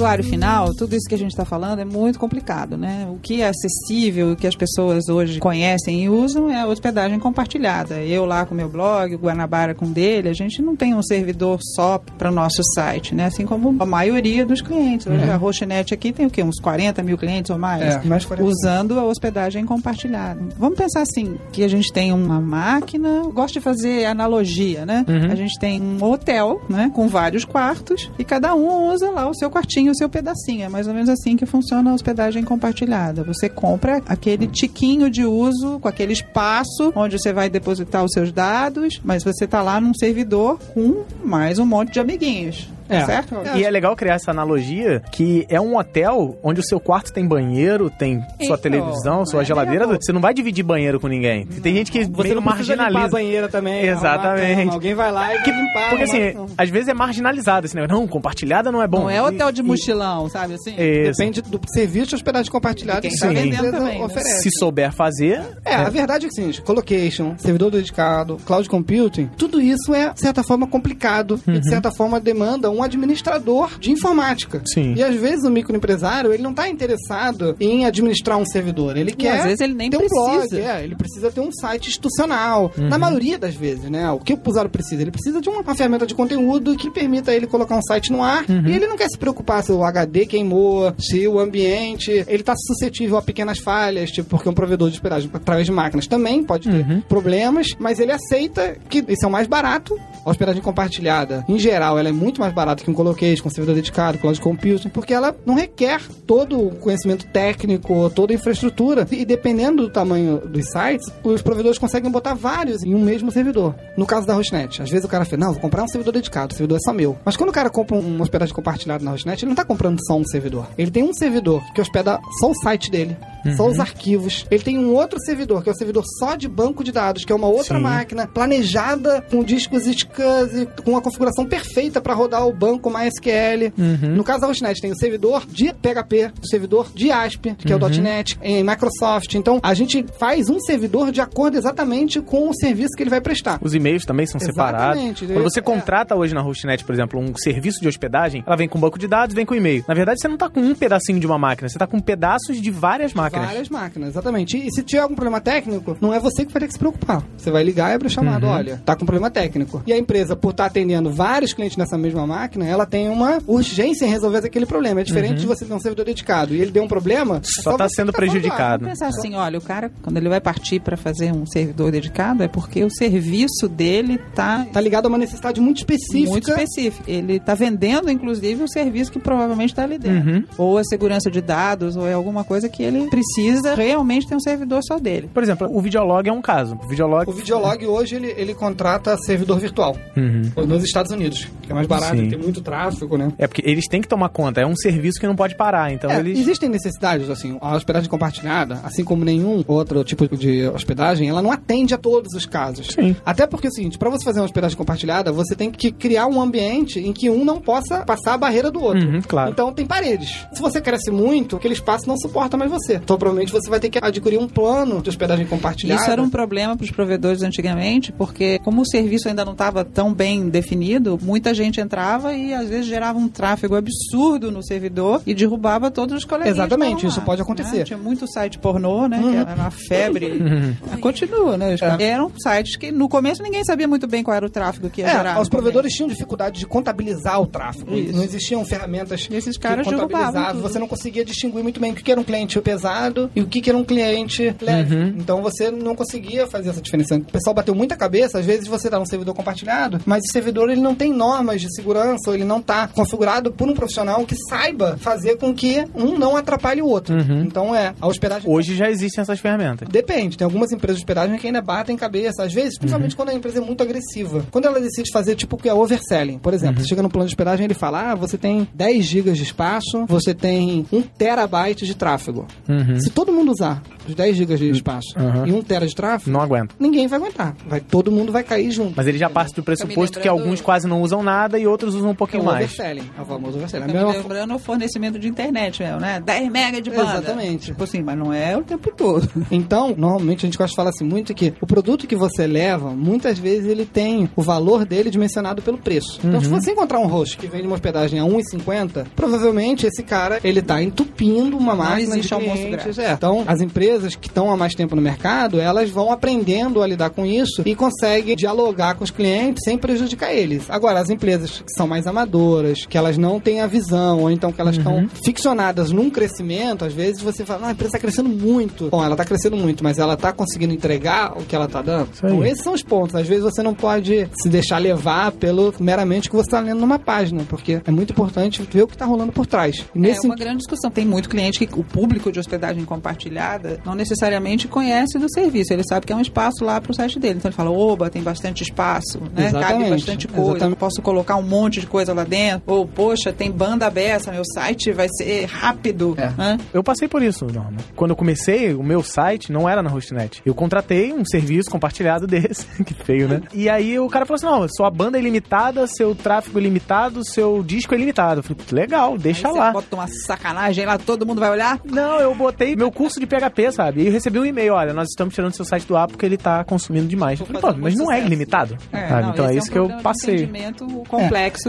Usuário final, tudo isso que a gente está falando é muito complicado, né? O que é acessível, o que as pessoas hoje conhecem e usam é a hospedagem compartilhada. Eu lá com o meu blog, o Guanabara com dele, a gente não tem um servidor só para o nosso site, né? Assim como a maioria dos clientes. Hoje a Rochenet aqui tem o quê? Uns 40 mil clientes ou mais? É, mais de 40 mil. usando a hospedagem compartilhada. Vamos pensar assim, que a gente tem uma máquina, gosto de fazer analogia, né? A gente tem um hotel, né, com vários quartos e cada um usa lá o seu quartinho, o seu pedacinho. É mais ou menos assim que funciona a hospedagem compartilhada. Você compra aquele tiquinho de uso com aquele espaço onde você vai depositar os seus dados, mas você tá lá num servidor com mais um monte de amiguinhos. É. Certo? E é legal criar essa analogia que é um hotel onde o seu quarto tem banheiro, tem sua Então, televisão, sua é geladeira. legal. Você não vai dividir banheiro com ninguém. Tem gente que Você meio não a marginaliza. banheira também. Exatamente. arrumar a cama. Alguém vai lá e Que- limpar. porque assim, a cama. às vezes é marginalizado esse negócio. Não, compartilhada não é bom. Não é hotel de E- mochilão, sabe assim? Isso. Depende do serviço de hospedagem compartilhada que tá cada vendendo empresa também, né? oferece. Se souber fazer, É, a verdade é que sim, colocation, servidor dedicado, cloud computing, tudo isso é, de certa forma, complicado e, de certa forma, demanda um administrador de informática. Sim. E, às vezes, o microempresário, ele não está interessado em administrar um servidor. Ele quer às vezes ele nem ter um blog, precisa. é, ele precisa ter um site institucional. Na maioria das vezes, né? O que o usuário precisa? Ele precisa de uma, uma ferramenta de conteúdo que permita ele colocar um site no ar e ele não quer se preocupar se o HD queimou, se o ambiente ele está suscetível a pequenas falhas, tipo, porque um provedor de hospedagem através de máquinas também pode ter problemas, mas ele aceita que isso é o mais barato. A hospedagem compartilhada, em geral, ela é muito mais barata que um colocation, com servidor dedicado, cloud computing, porque ela não requer todo o conhecimento técnico, toda a infraestrutura. E dependendo do tamanho dos sites, os provedores conseguem botar vários em um mesmo servidor. No caso da Hostnet, às vezes o cara fala, não, vou comprar um servidor dedicado, o servidor é só meu. Mas quando o cara compra um- uma hospedagem compartilhada na Hostnet, ele não tá comprando só um servidor. Ele tem um servidor que hospeda só o site dele, só os arquivos. Ele tem um outro servidor, que é o servidor só de banco de dados, que é uma outra Sim. máquina planejada com discos SCSI, com a configuração perfeita para rodar o banco MySQL. No caso da Hostnet, tem o servidor de PHP, o servidor de ASP, que é o .NET, em Microsoft. Então, a gente faz um servidor de acordo exatamente com o serviço que ele vai prestar. Os e-mails também são separados. Exatamente. Quando você É. contrata hoje na Hostnet, por exemplo, um serviço de hospedagem, ela vem com banco de dados, vem com e-mail. Na verdade, você não tá com um pedacinho de uma máquina, você tá com pedaços de várias máquinas. Várias máquinas, exatamente. E, e se tiver algum problema técnico, não é você que vai ter que se preocupar. Você vai ligar e abrir o chamado, Uhum. olha, tá com problema técnico. E a empresa, por estar atendendo vários clientes nessa mesma máquina, ela tem uma urgência em resolver aquele problema. É diferente de você ter um servidor dedicado e ele deu um problema, Uhum. Só tá você sendo falando, prejudicado. Pensar assim, olha, o cara, quando ele vai partir para fazer um servidor dedicado, é porque o serviço dele tá "Ah, Tá ligado a uma necessidade muito específica. muito específico. Ele tá vendendo, inclusive, o serviço que provavelmente está ali dentro. Uhum. Ou a segurança de dados, ou é alguma coisa que ele precisa realmente ter um servidor só dele. Por exemplo, o Videolog é um caso. O Videolog... O Videolog hoje ele, ele contrata servidor virtual Uhum. nos Estados Unidos, que é mais barato, Sim. Tem muito tráfego, né? É porque eles têm que tomar conta, é um serviço que não pode parar, então É, eles... Existem necessidades, assim, a hospedagem compartilhada, assim como nenhum outro tipo de hospedagem, ela não atende a todos os casos. Sim. Até porque é o seguinte, para você fazer uma hospedagem compartilhada, você tem que criar um ambiente em que um não possa passar a barreira do outro. Uhum, claro. Então tem paredes. Se você cresce muito, aquele espaço não suporta mais você. Então provavelmente você vai ter que adquirir um plano de hospedagem compartilhada. Isso era um problema para os provedores antigamente, porque como o serviço ainda não estava tão bem definido, muita gente entrava e às vezes gerava um tráfego absurdo no servidor e derrubava todos os coleguinhas. que Exatamente, isso pode acontecer. né? Tinha muito site pornô, né? Que era uma febre. Continua, né? É. Eram sites que no começo ninguém sabia muito bem qual era o tráfego que ia gerar. É, os no provedores tinham dificuldade de contabilizar o tráfego. Isso. Não existiam ferramentas E esses que caras contabilizavam. derrubavam tudo. Você não conseguia distinguir muito bem o que era um cliente pesado e o que era um cliente leve. Uhum. Então você não conseguia fazer essa diferença. O pessoal bateu muita cabeça. Às vezes você dá um servidor compartilhado, mas o servidor ele não tem normas de segurança ou ele não está configurado por um profissional que saiba fazer com que um não atrapalhe o outro. Então é, a hospedagem Uhum. Hoje já existem essas ferramentas. Depende, tem algumas empresas de hospedagem que ainda batem cabeça, às vezes, principalmente quando a empresa é muito agressiva. Quando ela decide fazer tipo o que é overselling, por exemplo, você chega no plano de hospedagem e ele fala: ah, você tem 10 GB de espaço, você tem 1 terabyte de tráfego. Uhum. Se todo mundo usar os 10 GB de espaço Uhum. e 1 tera de tráfego, Não aguento. ninguém vai aguentar. Vai, todo mundo vai cair junto. Mas ele já parte do pressuposto que alguns quase não usam nada e outros usam um é pouquinho o mais. overselling, é o famoso overselling. Tá mesma lembrando o fornecimento de internet mesmo, né? 10 mega de banda. Exatamente. Tipo assim, mas não é o tempo todo. Então, normalmente a gente gosta de falar assim muito que o produto que você leva, muitas vezes ele tem o valor dele dimensionado pelo preço. Então, se você encontrar um host que vende uma hospedagem a 1,50, provavelmente esse cara, ele tá entupindo uma máquina existe de almoço clientes. É. Então, as empresas que estão há mais tempo no mercado, elas vão aprendendo a lidar com isso e conseguem dialogar com os clientes sem prejudicar eles. Agora, as empresas que são mais amadoras, que elas não têm a visão, ou então que elas estão ficcionadas num crescimento, às vezes você fala, ah, a empresa está crescendo muito. Bom, ela está crescendo muito, mas ela está conseguindo entregar o que ela está dando. Então, esses são os pontos. Às vezes você não pode se deixar levar pelo meramente o que você está lendo numa página, porque é muito importante ver o que está rolando por trás. E É uma grande discussão. Tem muito cliente que o público de hospedagem compartilhada não necessariamente conhece do serviço. Ele sabe que é um espaço lá para o site dele. Então ele fala, oba, tem bastante espaço, né? Cabe Exatamente. bastante coisa. Exatamente. Posso colocar um monte de coisa lá dentro. Ou, poxa, tem banda aberta, meu site vai ser rápido. É. né? Eu passei por isso, Norma. Quando eu comecei, o meu site não era na Hostnet. Eu contratei um serviço compartilhado desse. que feio, né? E aí o cara falou assim: não, sua banda é ilimitada, seu tráfego é ilimitado, seu disco é ilimitado. Eu falei, legal, deixa Aí lá. Você bota uma sacanagem lá, todo mundo vai olhar. Não, eu botei meu curso de PHP, sabe? E eu recebi um e-mail, olha, nós estamos tirando seu site do ar porque ele tá consumindo demais. Eu falei, pô, fazendo mas não é ilimitado. É, não, então é esse isso um que eu passei.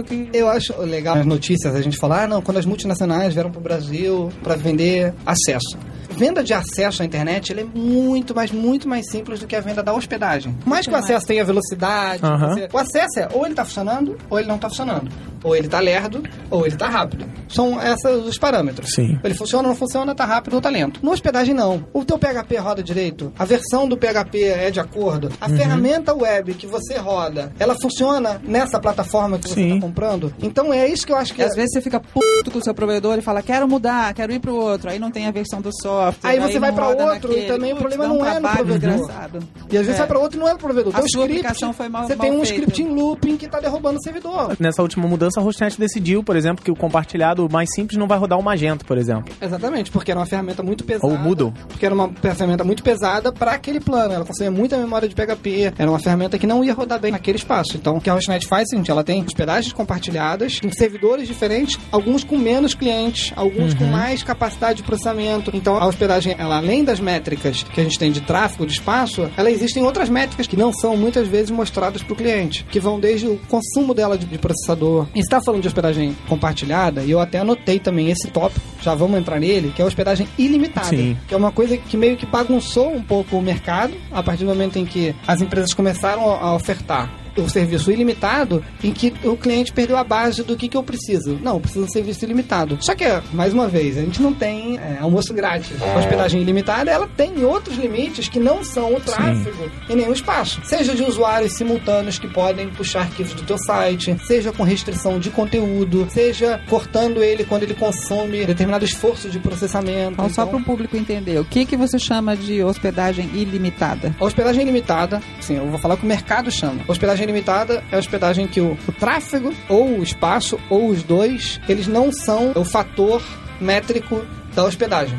Complexo que Eu acho legal as notícias, a gente falar, ah, não, quando as multinacionais vieram pro Brasil para vender acesso. Venda de acesso à internet ele é muito, mas muito mais simples do que a venda da hospedagem. Por mais que o acesso tenha velocidade, Aham. você- o acesso é ou ele tá funcionando ou ele não tá funcionando. Ou ele tá lerdo ou ele tá rápido. São esses os parâmetros. Sim. Ele funciona ou não funciona, tá rápido ou tá lento. No hospedagem, não. O teu PHP roda direito, a versão do PHP é de acordo, a Uhum. ferramenta web que você roda, ela funciona nessa plataforma que você Sim. tá comprando. Então é isso que eu acho que Às é. vezes você fica puto com o seu provedor e fala, quero mudar, quero ir pro outro. Aí não tem a versão do software. Aí você vai roda outro e naquele. também o problema um não é no provedor. desgraçado. E às vezes É. vai pra outro e não é no provedor. A sua script, aplicação foi mal- Você mal tem um feita. script em looping que tá derrubando o servidor. Nessa última mudança a Hostnet decidiu, por exemplo, que o compartilhado mais simples não vai rodar o Magento, por exemplo. Exatamente, porque era uma ferramenta muito pesada. Ou Moodle. Porque era uma ferramenta muito pesada para aquele plano. Ela consumia muita memória de PHP. Era uma ferramenta que não ia rodar bem naquele espaço. Então, o que a Hostnet faz é o seguinte: ela tem hospedagens compartilhadas, em servidores diferentes, alguns com menos clientes, alguns com mais capacidade de processamento. Então, a hospedagem, ela, além das métricas que a gente tem de tráfego, de espaço, ela existem outras métricas que não são muitas vezes mostradas para o cliente, que vão desde o consumo dela de, de processador. E está falando de hospedagem compartilhada, e eu até anotei também esse tópico, já vamos entrar nele, que é a hospedagem ilimitada. Sim. Que é uma coisa que meio que bagunçou um pouco o mercado a partir do momento em que as empresas começaram a ofertar o serviço ilimitado em que o cliente perdeu a base do que, que eu preciso. Não, eu preciso de um serviço ilimitado. Só que, mais uma vez, a gente não tem é, almoço grátis. A hospedagem ilimitada, ela tem outros limites que não são o tráfego em nenhum espaço. Seja de usuários simultâneos que podem puxar arquivos do teu site, seja com restrição de conteúdo, seja cortando ele quando ele consome determinado esforço de processamento. Então, só Então, para o público entender, o que, que você chama de hospedagem ilimitada? A hospedagem ilimitada, sim, eu vou falar o que o mercado chama. A hospedagem ilimitada é a hospedagem que o, o tráfego, ou o espaço, ou os dois, eles não são o fator métrico da hospedagem.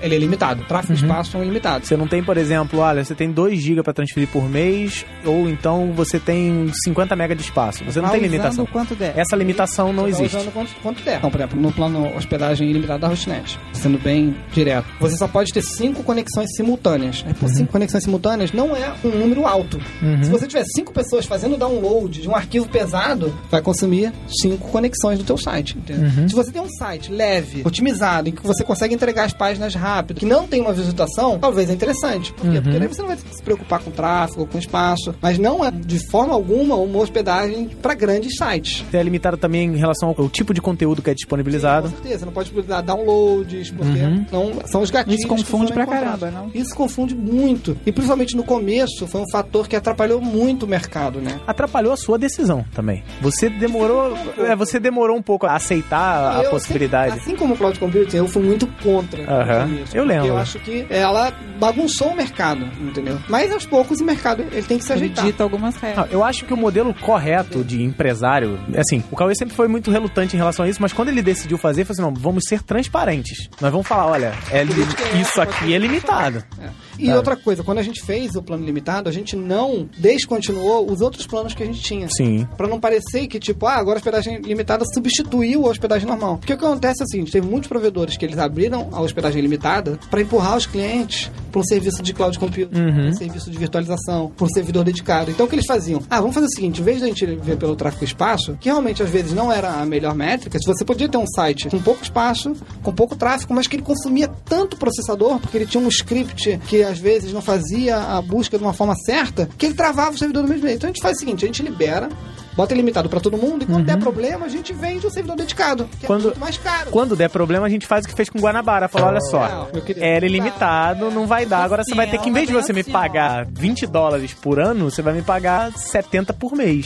Ele é limitado. Tráfego e espaço são ilimitados. Você não tem, por exemplo, olha, você tem 2 GB para transferir por mês, ou então você tem 50 MB de espaço. Você não Tá tem limitação. quanto der. Essa limitação não Você tá existe. usando quanto, quanto der. Então, por exemplo, no plano hospedagem ilimitada da Hostnet, sendo bem direto, você só pode ter cinco conexões simultâneas. Aí, por cinco conexões simultâneas não é um número alto. Se você tiver cinco pessoas fazendo download de um arquivo pesado, vai consumir cinco conexões do teu site. entendeu? Se você tem um site leve, otimizado, em que você consegue entregar as páginas rápido, que não tem uma visitação, talvez é interessante. Por quê? Porque daí você não vai se preocupar com tráfego, com espaço, mas não é de forma alguma uma hospedagem para grandes sites. É limitado também em relação ao, tipo de conteúdo que é disponibilizado. Com certeza, não pode disponibilizar downloads, porque Uhum. não, são os gatilhos. Isso que confunde pra caramba, não? Isso confunde muito. E principalmente no começo, foi um fator que atrapalhou muito o mercado, né? Atrapalhou a sua decisão também. Você demorou, é, você demorou um pouco a aceitar a possibilidade. sempre- assim como o cloud computing, eu fui muito contra. no Começo, Eu lembro. Eu acho que ela bagunçou o mercado, entendeu? Mas aos poucos o mercado ele tem que se ajeitar. dita algumas Não, regras. eu acho que o modelo correto de empresário, assim, o Cauê sempre foi muito relutante em relação a isso, mas quando ele decidiu fazer, ele falou assim, não, vamos ser transparentes. Nós vamos falar, olha, é li- isso aqui é limitado. É. E Tá. outra coisa, quando a gente fez o plano limitado, a gente não descontinuou os outros planos que a gente tinha. Sim. Pra não parecer que, tipo, ah, agora a hospedagem limitada substituiu a hospedagem normal. Porque o que acontece é o seguinte, teve muitos provedores que eles abriram a hospedagem limitada pra empurrar os clientes pra um serviço de cloud computing, Uhum. um serviço de virtualização, pra um servidor dedicado. Então o que eles faziam? Ah, vamos fazer o seguinte, em vez de a gente ver pelo tráfego espaço, que realmente às vezes não era a melhor métrica, se você podia ter um site com pouco espaço, com pouco tráfego, mas que ele consumia tanto processador, porque ele tinha um script que às vezes não fazia a busca de uma forma certa, que ele travava o servidor do mesmo jeito. Então a gente faz o seguinte, a gente libera, bota ilimitado pra todo mundo, e quando der problema, a gente vende um servidor dedicado, que Uhum. Quando- é muito mais caro. Quando der problema, a gente faz o que fez com Guanabara. Falou, olha só, Não, era ilimitado, não vai dar. Agora você vai ter que, em vez de você me assim, pagar 20 dólares por ano, você vai me pagar 70 por mês.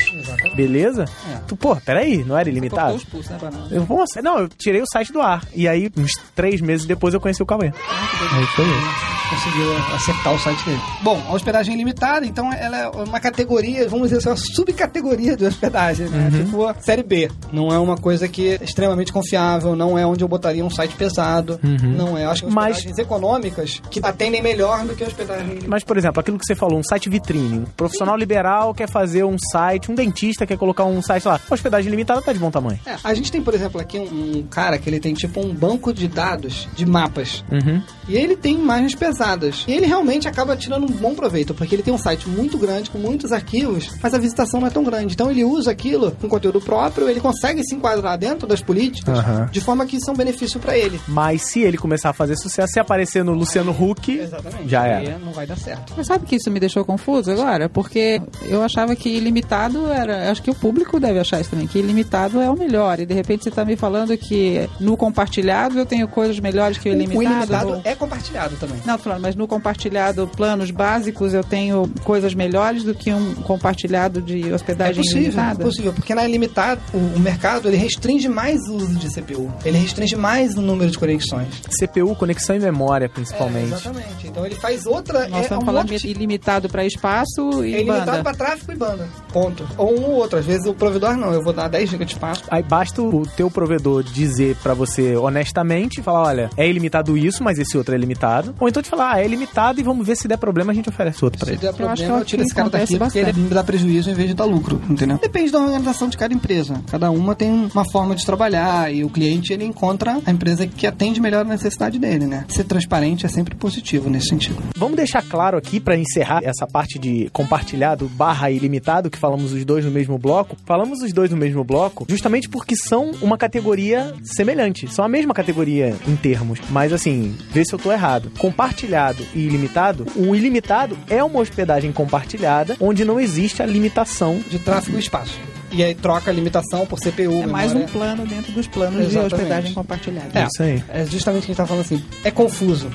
Beleza? É. Tu, pô, peraí, não era ilimitado? os pulsos, né, Banana? Eu, nossa, não, eu tirei o site do ar. E aí, uns três meses depois, eu conheci o Cauê. Aí foi isso. conseguiu acertar o site dele. Bom, a hospedagem ilimitada, então ela é uma categoria, vamos dizer assim, uma subcategoria de hospedagem, né? Tipo a série B. Não é uma coisa que é extremamente confiável, não é onde eu botaria um site pesado, não é. Eu acho que Mas- hospedagens econômicas que atendem melhor do que a hospedagem. Mas, por exemplo, aquilo que você falou, um site vitrine. Um profissional liberal quer fazer um site, um dentista quer colocar um site lá. Hospedagem limitada tá de bom tamanho. É, a gente tem, por exemplo, aqui um, um cara que ele tem tipo um banco de dados de mapas. Uhum. E ele tem imagens pesadas. E ele realmente acaba tirando um bom proveito, porque ele tem um site muito grande, com muitos arquivos, mas a visitação não é tão grande. Então ele usa aquilo com conteúdo próprio, ele consegue se enquadrar dentro das políticas, Aham. de forma que isso é um benefício para ele. Mas se ele começar a fazer sucesso, se aparecer no Luciano Huck, já Aí era. não vai dar certo. Mas sabe que isso me deixou confuso agora? Porque eu achava que ilimitado era. Acho que o público deve achar isso também, que ilimitado é o melhor. E de repente você tá me falando que no compartilhado eu tenho coisas melhores que o O ilimitado. ilimitado ou- é compartilhado também. Não, tô falando, mas no compartilhado planos básicos eu tenho coisas melhores do que um compartilhado de É hospedagem possível, ilimitada. Possível, porque na ilimitada, o, o mercado ele restringe mais o uso de CPU. Ele restringe mais o número de conexões. CPU, conexão e memória, É, principalmente. exatamente. Então ele faz outra. Nós é, estamos um falando tipo- ilimitado para espaço e é ilimitado para tráfego e banda. Ponto. Ou um ou outro. Às vezes o provedor não, eu vou dar 10 GB de espaço. Aí basta o teu provedor dizer pra você honestamente, falar, olha, é ilimitado isso, mas esse outro é limitado. Ou então te falar, ah, é limitado e vamos ver se der problema a gente oferece outro pra Se ele. der acho que problema, é eu tiro que esse cara daqui porque ele bastante. me dá prejuízo em vez de dar lucro, entendeu? Depende da organização de cada empresa. Cada uma tem uma forma de trabalhar e o cliente ele encontra a empresa que atende melhor a necessidade dele, né? Ser transparente é sempre positivo nesse sentido. Vamos deixar claro aqui pra encerrar essa parte de compartilhado barra ilimitado, que falamos os dois no mesmo bloco. Falamos os dois no mesmo bloco justamente porque são uma categoria semelhante. São a mesma categoria em termos. Mas assim, vê se eu tô errado. Compartilhado e ilimitado, o ilimitado é uma hospedagem compartilhada onde não existe a limitação De tráfego espaço. E aí troca a limitação por CPU. É mais um memória. plano dentro dos planos de Exatamente. hospedagem compartilhada. É, Isso aí. é justamente o que a gente tá falando assim. É confuso.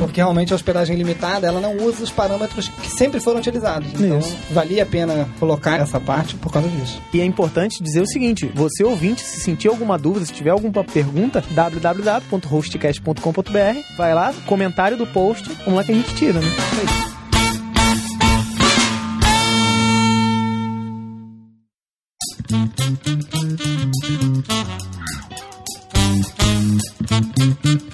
Porque realmente a hospedagem limitada, ela não usa os parâmetros que sempre foram utilizados. Então, Isso. valia a pena colocar essa parte por causa disso. E é importante dizer o seguinte: você ouvinte, se sentir alguma dúvida, se tiver alguma pergunta, www.hostcast.com.br, vai lá, comentário do post, vamos lá que a gente tira, né? Isso aí. Bom,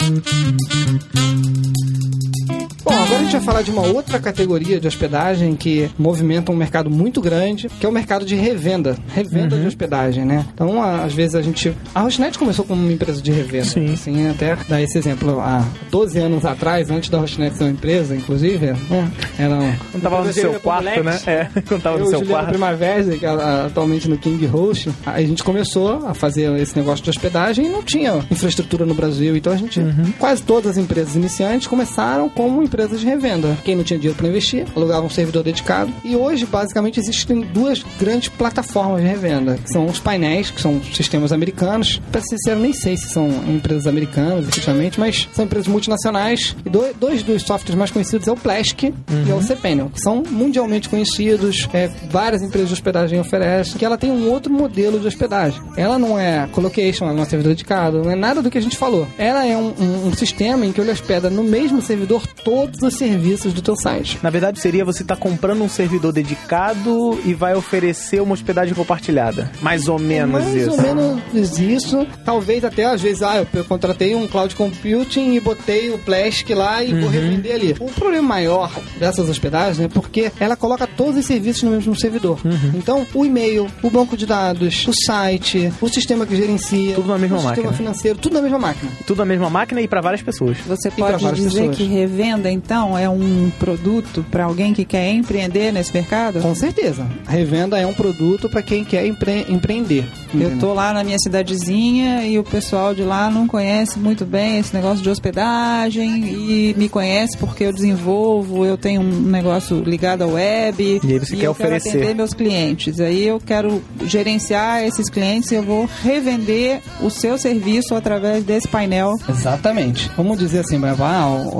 falar de uma outra categoria de hospedagem que movimenta um mercado muito grande, que é o mercado de revenda. Revenda de hospedagem, né? Então, a- às vezes a gente... A Hostnet começou como uma empresa de revenda. Sim. Assim, até dar esse exemplo. Há 12 anos atrás, antes da Hostnet ser uma empresa, inclusive, né? Era um... Quando tava no seu quarto, né? É, quando tava Eu, no seu Juliano quarto. Primavera, que é atualmente no King Host, aí a gente começou a fazer esse negócio de hospedagem e não tinha infraestrutura no Brasil. Então a gente, Uhum. quase todas as empresas iniciantes começaram como empresas de revenda. Quem não tinha dinheiro para investir, alugava um servidor dedicado. E hoje, basicamente, existem duas grandes plataformas de revenda, que são os painéis, que são sistemas americanos. Para ser sincero, nem sei se são empresas americanas, efetivamente, mas são empresas multinacionais. E do- dois dos softwares mais conhecidos é o Plask e é o cPanel, que são mundialmente conhecidos, é, várias empresas de hospedagem oferecem, que ela tem um outro modelo de hospedagem. Ela não é colocation, ela não é servidor dedicado, não é nada do que a gente falou. Ela é um, um- um sistema em que ele hospeda no mesmo servidor todos os serviços do teu site. Na verdade, seria você estar comprando um servidor dedicado e vai oferecer uma hospedagem compartilhada. Mais ou menos Mais isso. ou menos isso. Talvez até às vezes, ah, eu- eu contratei um cloud computing e botei o Plask lá e vou revender ali. O problema maior dessas hospedagens é porque ela coloca todos os serviços no mesmo servidor. Então, o e-mail, o banco de dados, o site, o sistema que gerencia, Tudo na mesma o sistema máquina. financeiro, tudo na mesma máquina. Tudo na mesma máquina e para várias pessoas. Você pode dizer pessoas. que revenda, então, é um produto para alguém que quer empreender nesse mercado? Com certeza. A revenda é um produto para quem quer empre- empreender. Eu entendeu? tô lá na minha cidadezinha e o pessoal de lá não conhece muito bem esse negócio de hospedagem e me conhece porque eu desenvolvo, eu tenho um negócio ligado à web. E aí você quer eu quero oferecer. atender meus clientes. Aí eu quero gerenciar esses clientes e eu vou revender o seu serviço através desse painel. Exatamente. Vamos dizer assim, o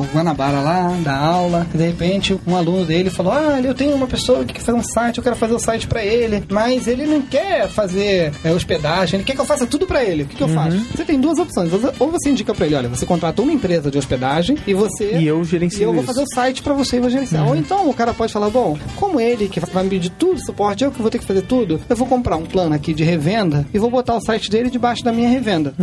o Guanabara lá, dá aula, e de repente um aluno dele falou: Ah, eu tenho uma pessoa que quer fazer um site, eu quero fazer o site pra ele, mas ele não quer fazer é, hospedagem, ele quer que eu faça tudo pra ele. O que, que eu faço? Você tem duas opções. Ou você indica pra ele: olha, você contratou uma empresa de hospedagem e você. E eu gerencio E eu vou isso. fazer o site pra você e vou gerenciar. Ou então o cara pode falar: bom, como ele que vai me pedir tudo suporte, eu que vou ter que fazer tudo, eu vou comprar um plano aqui de revenda e vou botar o site dele debaixo da minha revenda.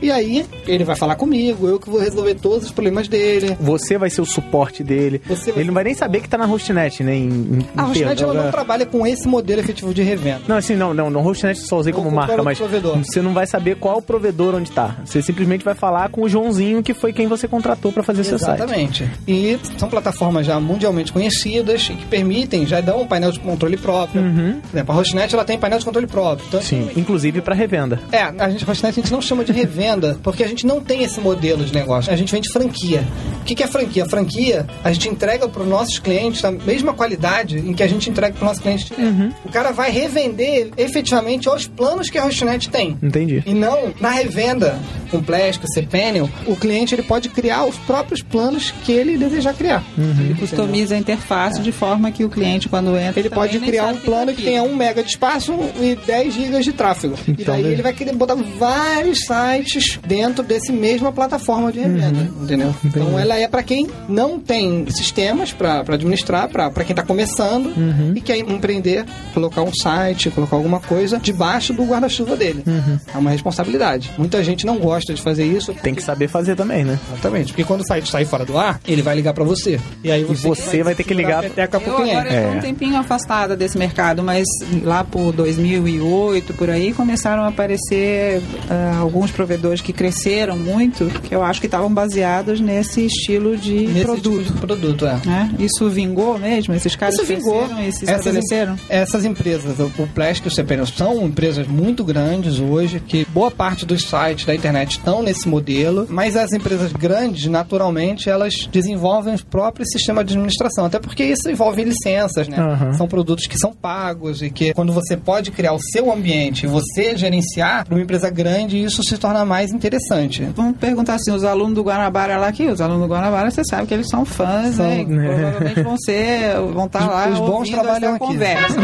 E aí, ele vai falar comigo, eu que vou resolver todos os problemas dele. Você vai ser o suporte dele. Você vai Ele não vai nem saber que tá na Hostnet, né? Em, em, A Hostnet ela não trabalha com esse modelo efetivo de revenda. Não, assim, não, não, no Hostnet eu só usei Ou como marca, mas provedor. você não vai saber qual o provedor onde tá. Você simplesmente vai falar com o Joãozinho, que foi quem você contratou pra fazer seu site. Exatamente. E são plataformas já mundialmente conhecidas e que permitem, já dão um painel de controle próprio. Por exemplo, a Hostnet ela tem painel de controle próprio. Então, Sim, inclusive pra revenda. É, a gente, Hostnet a gente não chama de revenda, porque a gente não tem esse modelo de negócio. A gente vende franquia. O que, que é franquia? A franquia franquia, a gente entrega para os nossos clientes a mesma qualidade em que a gente entrega para o nosso cliente direto. O cara vai revender efetivamente os planos que a Hostnet tem. Entendi. E não na revenda com plástico, cPanel, o cliente ele pode criar os próprios planos que ele desejar criar. Ele customiza a interface de forma que o cliente, quando entra, Ele pode criar um tá plano que tenha 1 mega de espaço e 10 gigas de tráfego. e Então, daí né? ele vai querer botar vários sites dentro desse mesma plataforma de revenda, entendeu? Então ela é para quem não tem sistemas para administrar, para quem tá começando e quer empreender, colocar um site, colocar alguma coisa debaixo do guarda-chuva dele. É uma responsabilidade. Muita gente não gosta de fazer isso. Tem que saber fazer também, né? Exatamente, porque quando o site sair fora do ar, ele vai ligar para você. E aí você, você vai ter que ligar- a peteca pro Eu cliente. agora estou É. um tempinho afastada desse mercado, mas lá por 2008, por aí, começaram a aparecer ah, alguns provedores que cresceram muito, que eu acho que estavam baseados nesse estilo de Nesse produto. tipo de produto, é. né? Isso vingou mesmo? Esses caras Isso vingou. cresceram e se Essas, estabeleceram? essas empresas, o o Plastic e o CPN, são empresas muito grandes hoje, que boa parte dos sites da internet estão nesse modelo, mas as empresas grandes, naturalmente, elas desenvolvem os próprios sistemas de administração, até porque isso envolve licenças, né? Aham. São produtos que são pagos e que quando você pode criar o seu ambiente e você gerenciar, para uma empresa grande, isso se torna mais interessante. Vamos perguntar assim, os alunos do Guanabara lá aqui, os alunos do Guanabara, você sabe que eles são fãs, São, né? né? Provavelmente vão ser, vão estar Os- lá os bons ouvindo trabalham essa aqui. conversa.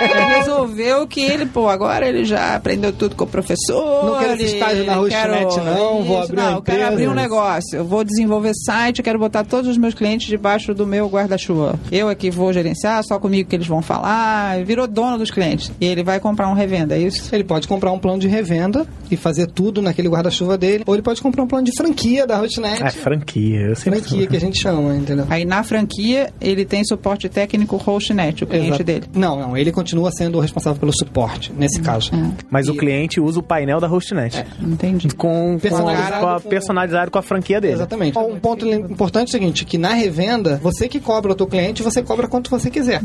Ele resolveu que ele, pô, agora ele já aprendeu tudo com o professor. Não quero esse estágio na ele Hostnet, não, vou abrir uma não, eu quero abrir um negócio, eu vou desenvolver site, eu quero botar todos os meus clientes debaixo do meu guarda-chuva. Eu aqui vou gerenciar, só comigo que eles vão falar, virou dono dos clientes. E ele vai comprar um revenda, é isso? Ele pode comprar um plano de revenda e fazer tudo naquele guarda-chuva dele, ou ele pode comprar um plano de franquia da Hotnet. É, franquia. Eu sempre franquia que a gente chama, entendeu? Aí na franquia ele tem suporte técnico Hostnet, o cliente Exato. dele. Não, não, ele continua sendo o responsável pelo suporte, nesse caso. Mas o E- cliente usa o painel da Hostnet. Entendi. Com, com, Personalizado com a, com- personalizado com a franquia dele. Exatamente. Um ponto importante é o seguinte, que na revenda, você que cobra o teu cliente, você cobra quanto você quiser.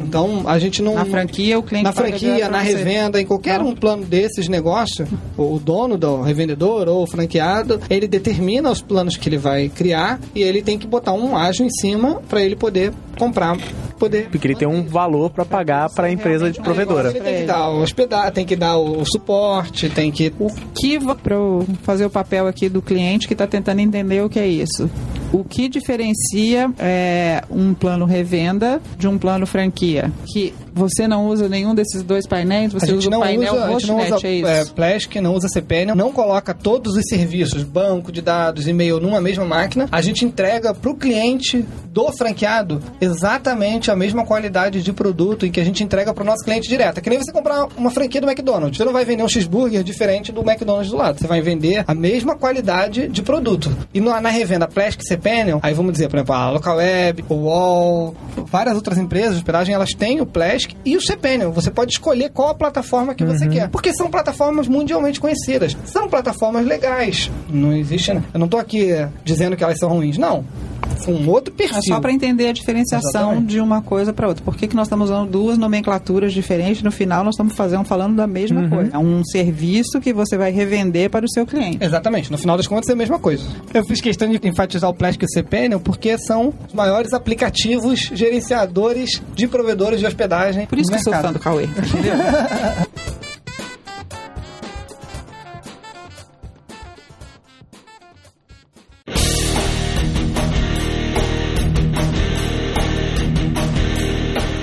Então, a gente não... Na franquia o cliente Na franquia, na revenda, em qualquer um plano desses de negócio, o dono do revendedor ou o franqueado, ele determina os planos que ele vai criar e ele tem que botar um ágio em cima para ele poder comprar, poder Porque ele tem um valor pra pagar pra empresa de provedora. Ele tem que dar o hospedar, tem que dar o suporte, tem que O que para eu fazer o papel aqui do cliente que está tentando entender o que é isso? O que diferencia é, um plano revenda de um plano franquia? Que você não usa nenhum desses dois painéis, você usa não o painel usa, a gente não Hostnet, usa é isso? é, Plastic, não usa CPN, não coloca todos os serviços, banco de dados, e-mail numa mesma máquina. A gente entrega para o cliente do franqueado exatamente a mesma qualidade de produto e que a gente entrega para o nosso cliente direto. É que nem você comprar uma franquia do McDonald's. Você não vai vender um cheeseburger diferente do McDonald's do lado. Você vai vender a mesma qualidade de produto. E na, revenda Plastic e CPN, aí vamos dizer, por exemplo, a Local Web, o Wall, várias outras empresas de hospedagem, elas têm o Plastic e o CPN. Você pode escolher qual a plataforma que você quer. Porque são plataformas mundialmente conhecidas. São plataformas legais. Não existe. né? Eu não tô aqui dizendo que elas são ruins. Não. Um outro perfil. É só para entender a diferenciação Exatamente. de uma coisa para outra. Por que, que nós estamos usando duas nomenclaturas diferentes? No final, nós estamos fazendo, falando da mesma Uhum. coisa. É um serviço que você vai revender para o seu cliente. Exatamente, no final das contas é a mesma coisa. Eu fiz questão de enfatizar o Plastic e o CPN porque são os maiores aplicativos gerenciadores de provedores de hospedagem. Por isso no que eu sou fã do Cauê,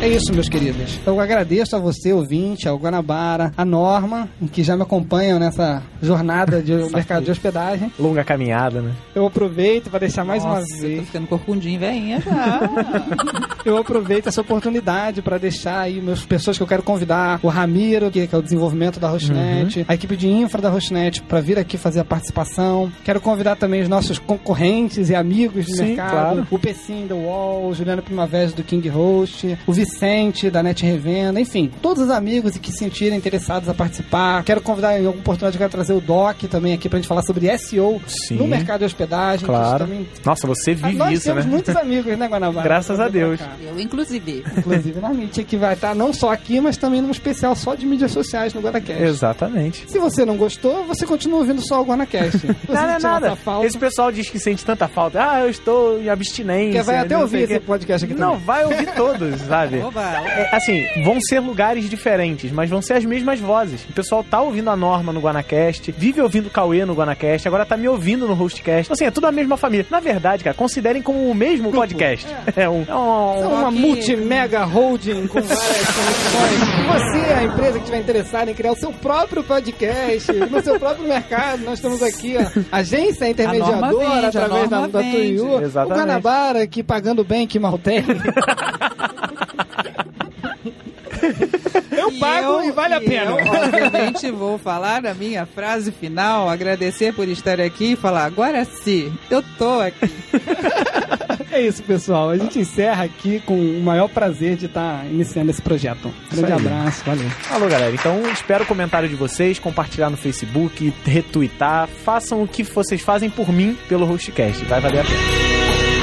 É isso, meus queridos. Eu agradeço a você, ouvinte, ao Guanabara, a Norma, que já me acompanham nessa jornada de mercado de hospedagem. Longa caminhada, né? Eu aproveito para deixar mais uma Nossa, eu vez. tô ficando corcundinho, velhinha já. Eu aproveito essa oportunidade para deixar aí meus pessoas que eu quero convidar, o Ramiro, que é o desenvolvimento da Hostnet, a equipe de infra da Hostnet para vir aqui fazer a participação. Quero convidar também os nossos concorrentes e amigos de Sim, mercado, claro. o Pecim da UOL, o Juliano Primavera do King Host, o Vicente Vicente, da Net Revenda, enfim, todos os amigos que se sentirem interessados a participar. Quero convidar em alguma oportunidade, quero trazer o Doc também aqui pra gente falar sobre SEO Sim. no mercado de hospedagem. que Claro. Também... Nossa, você Ah, vive Nós isso, temos né? muitos amigos, né, Guanabara? Graças a Deus. Eu, inclusive. Inclusive na mídia, que vai estar não só aqui, mas também num especial só de mídias sociais no Guanacast. Exatamente. Se você não gostou, você continua ouvindo só o Guanacast. É nada. nossa Falta, Esse pessoal diz que sente tanta falta. Ah, eu estou em abstinência. que vai até não ouvir esse quê. podcast aqui Não, também. vai ouvir todos, sabe? É, assim, vão ser lugares diferentes, mas vão ser as mesmas vozes. O pessoal tá ouvindo a Norma no Guanacast, vive ouvindo o Cauê no Guanacast, agora tá me ouvindo no Hostcast. Assim, é tudo a mesma família. Na verdade, cara, considerem como o mesmo podcast. É, um, é um- É uma que- multi-mega holding com várias conexões. Você, a empresa que estiver interessada em criar o seu próprio podcast, no seu próprio mercado, nós estamos aqui, ó, agência intermediadora vende, através da, da. Tuiu, o. Guanabara que pagando bem, que mal tem. Eu E pago eu- e vale a e pena. Eu, obviamente, vou falar a minha frase final, agradecer por estar aqui e falar, agora sim, eu tô aqui. É isso, pessoal. A gente encerra aqui com o maior prazer de estar iniciando esse projeto. Grande abraço, valeu. Alô, galera. Então, espero o comentário de vocês, compartilhar no Facebook, retweetar. Façam o que vocês fazem por mim pelo Hostcast. Vai valer a pena.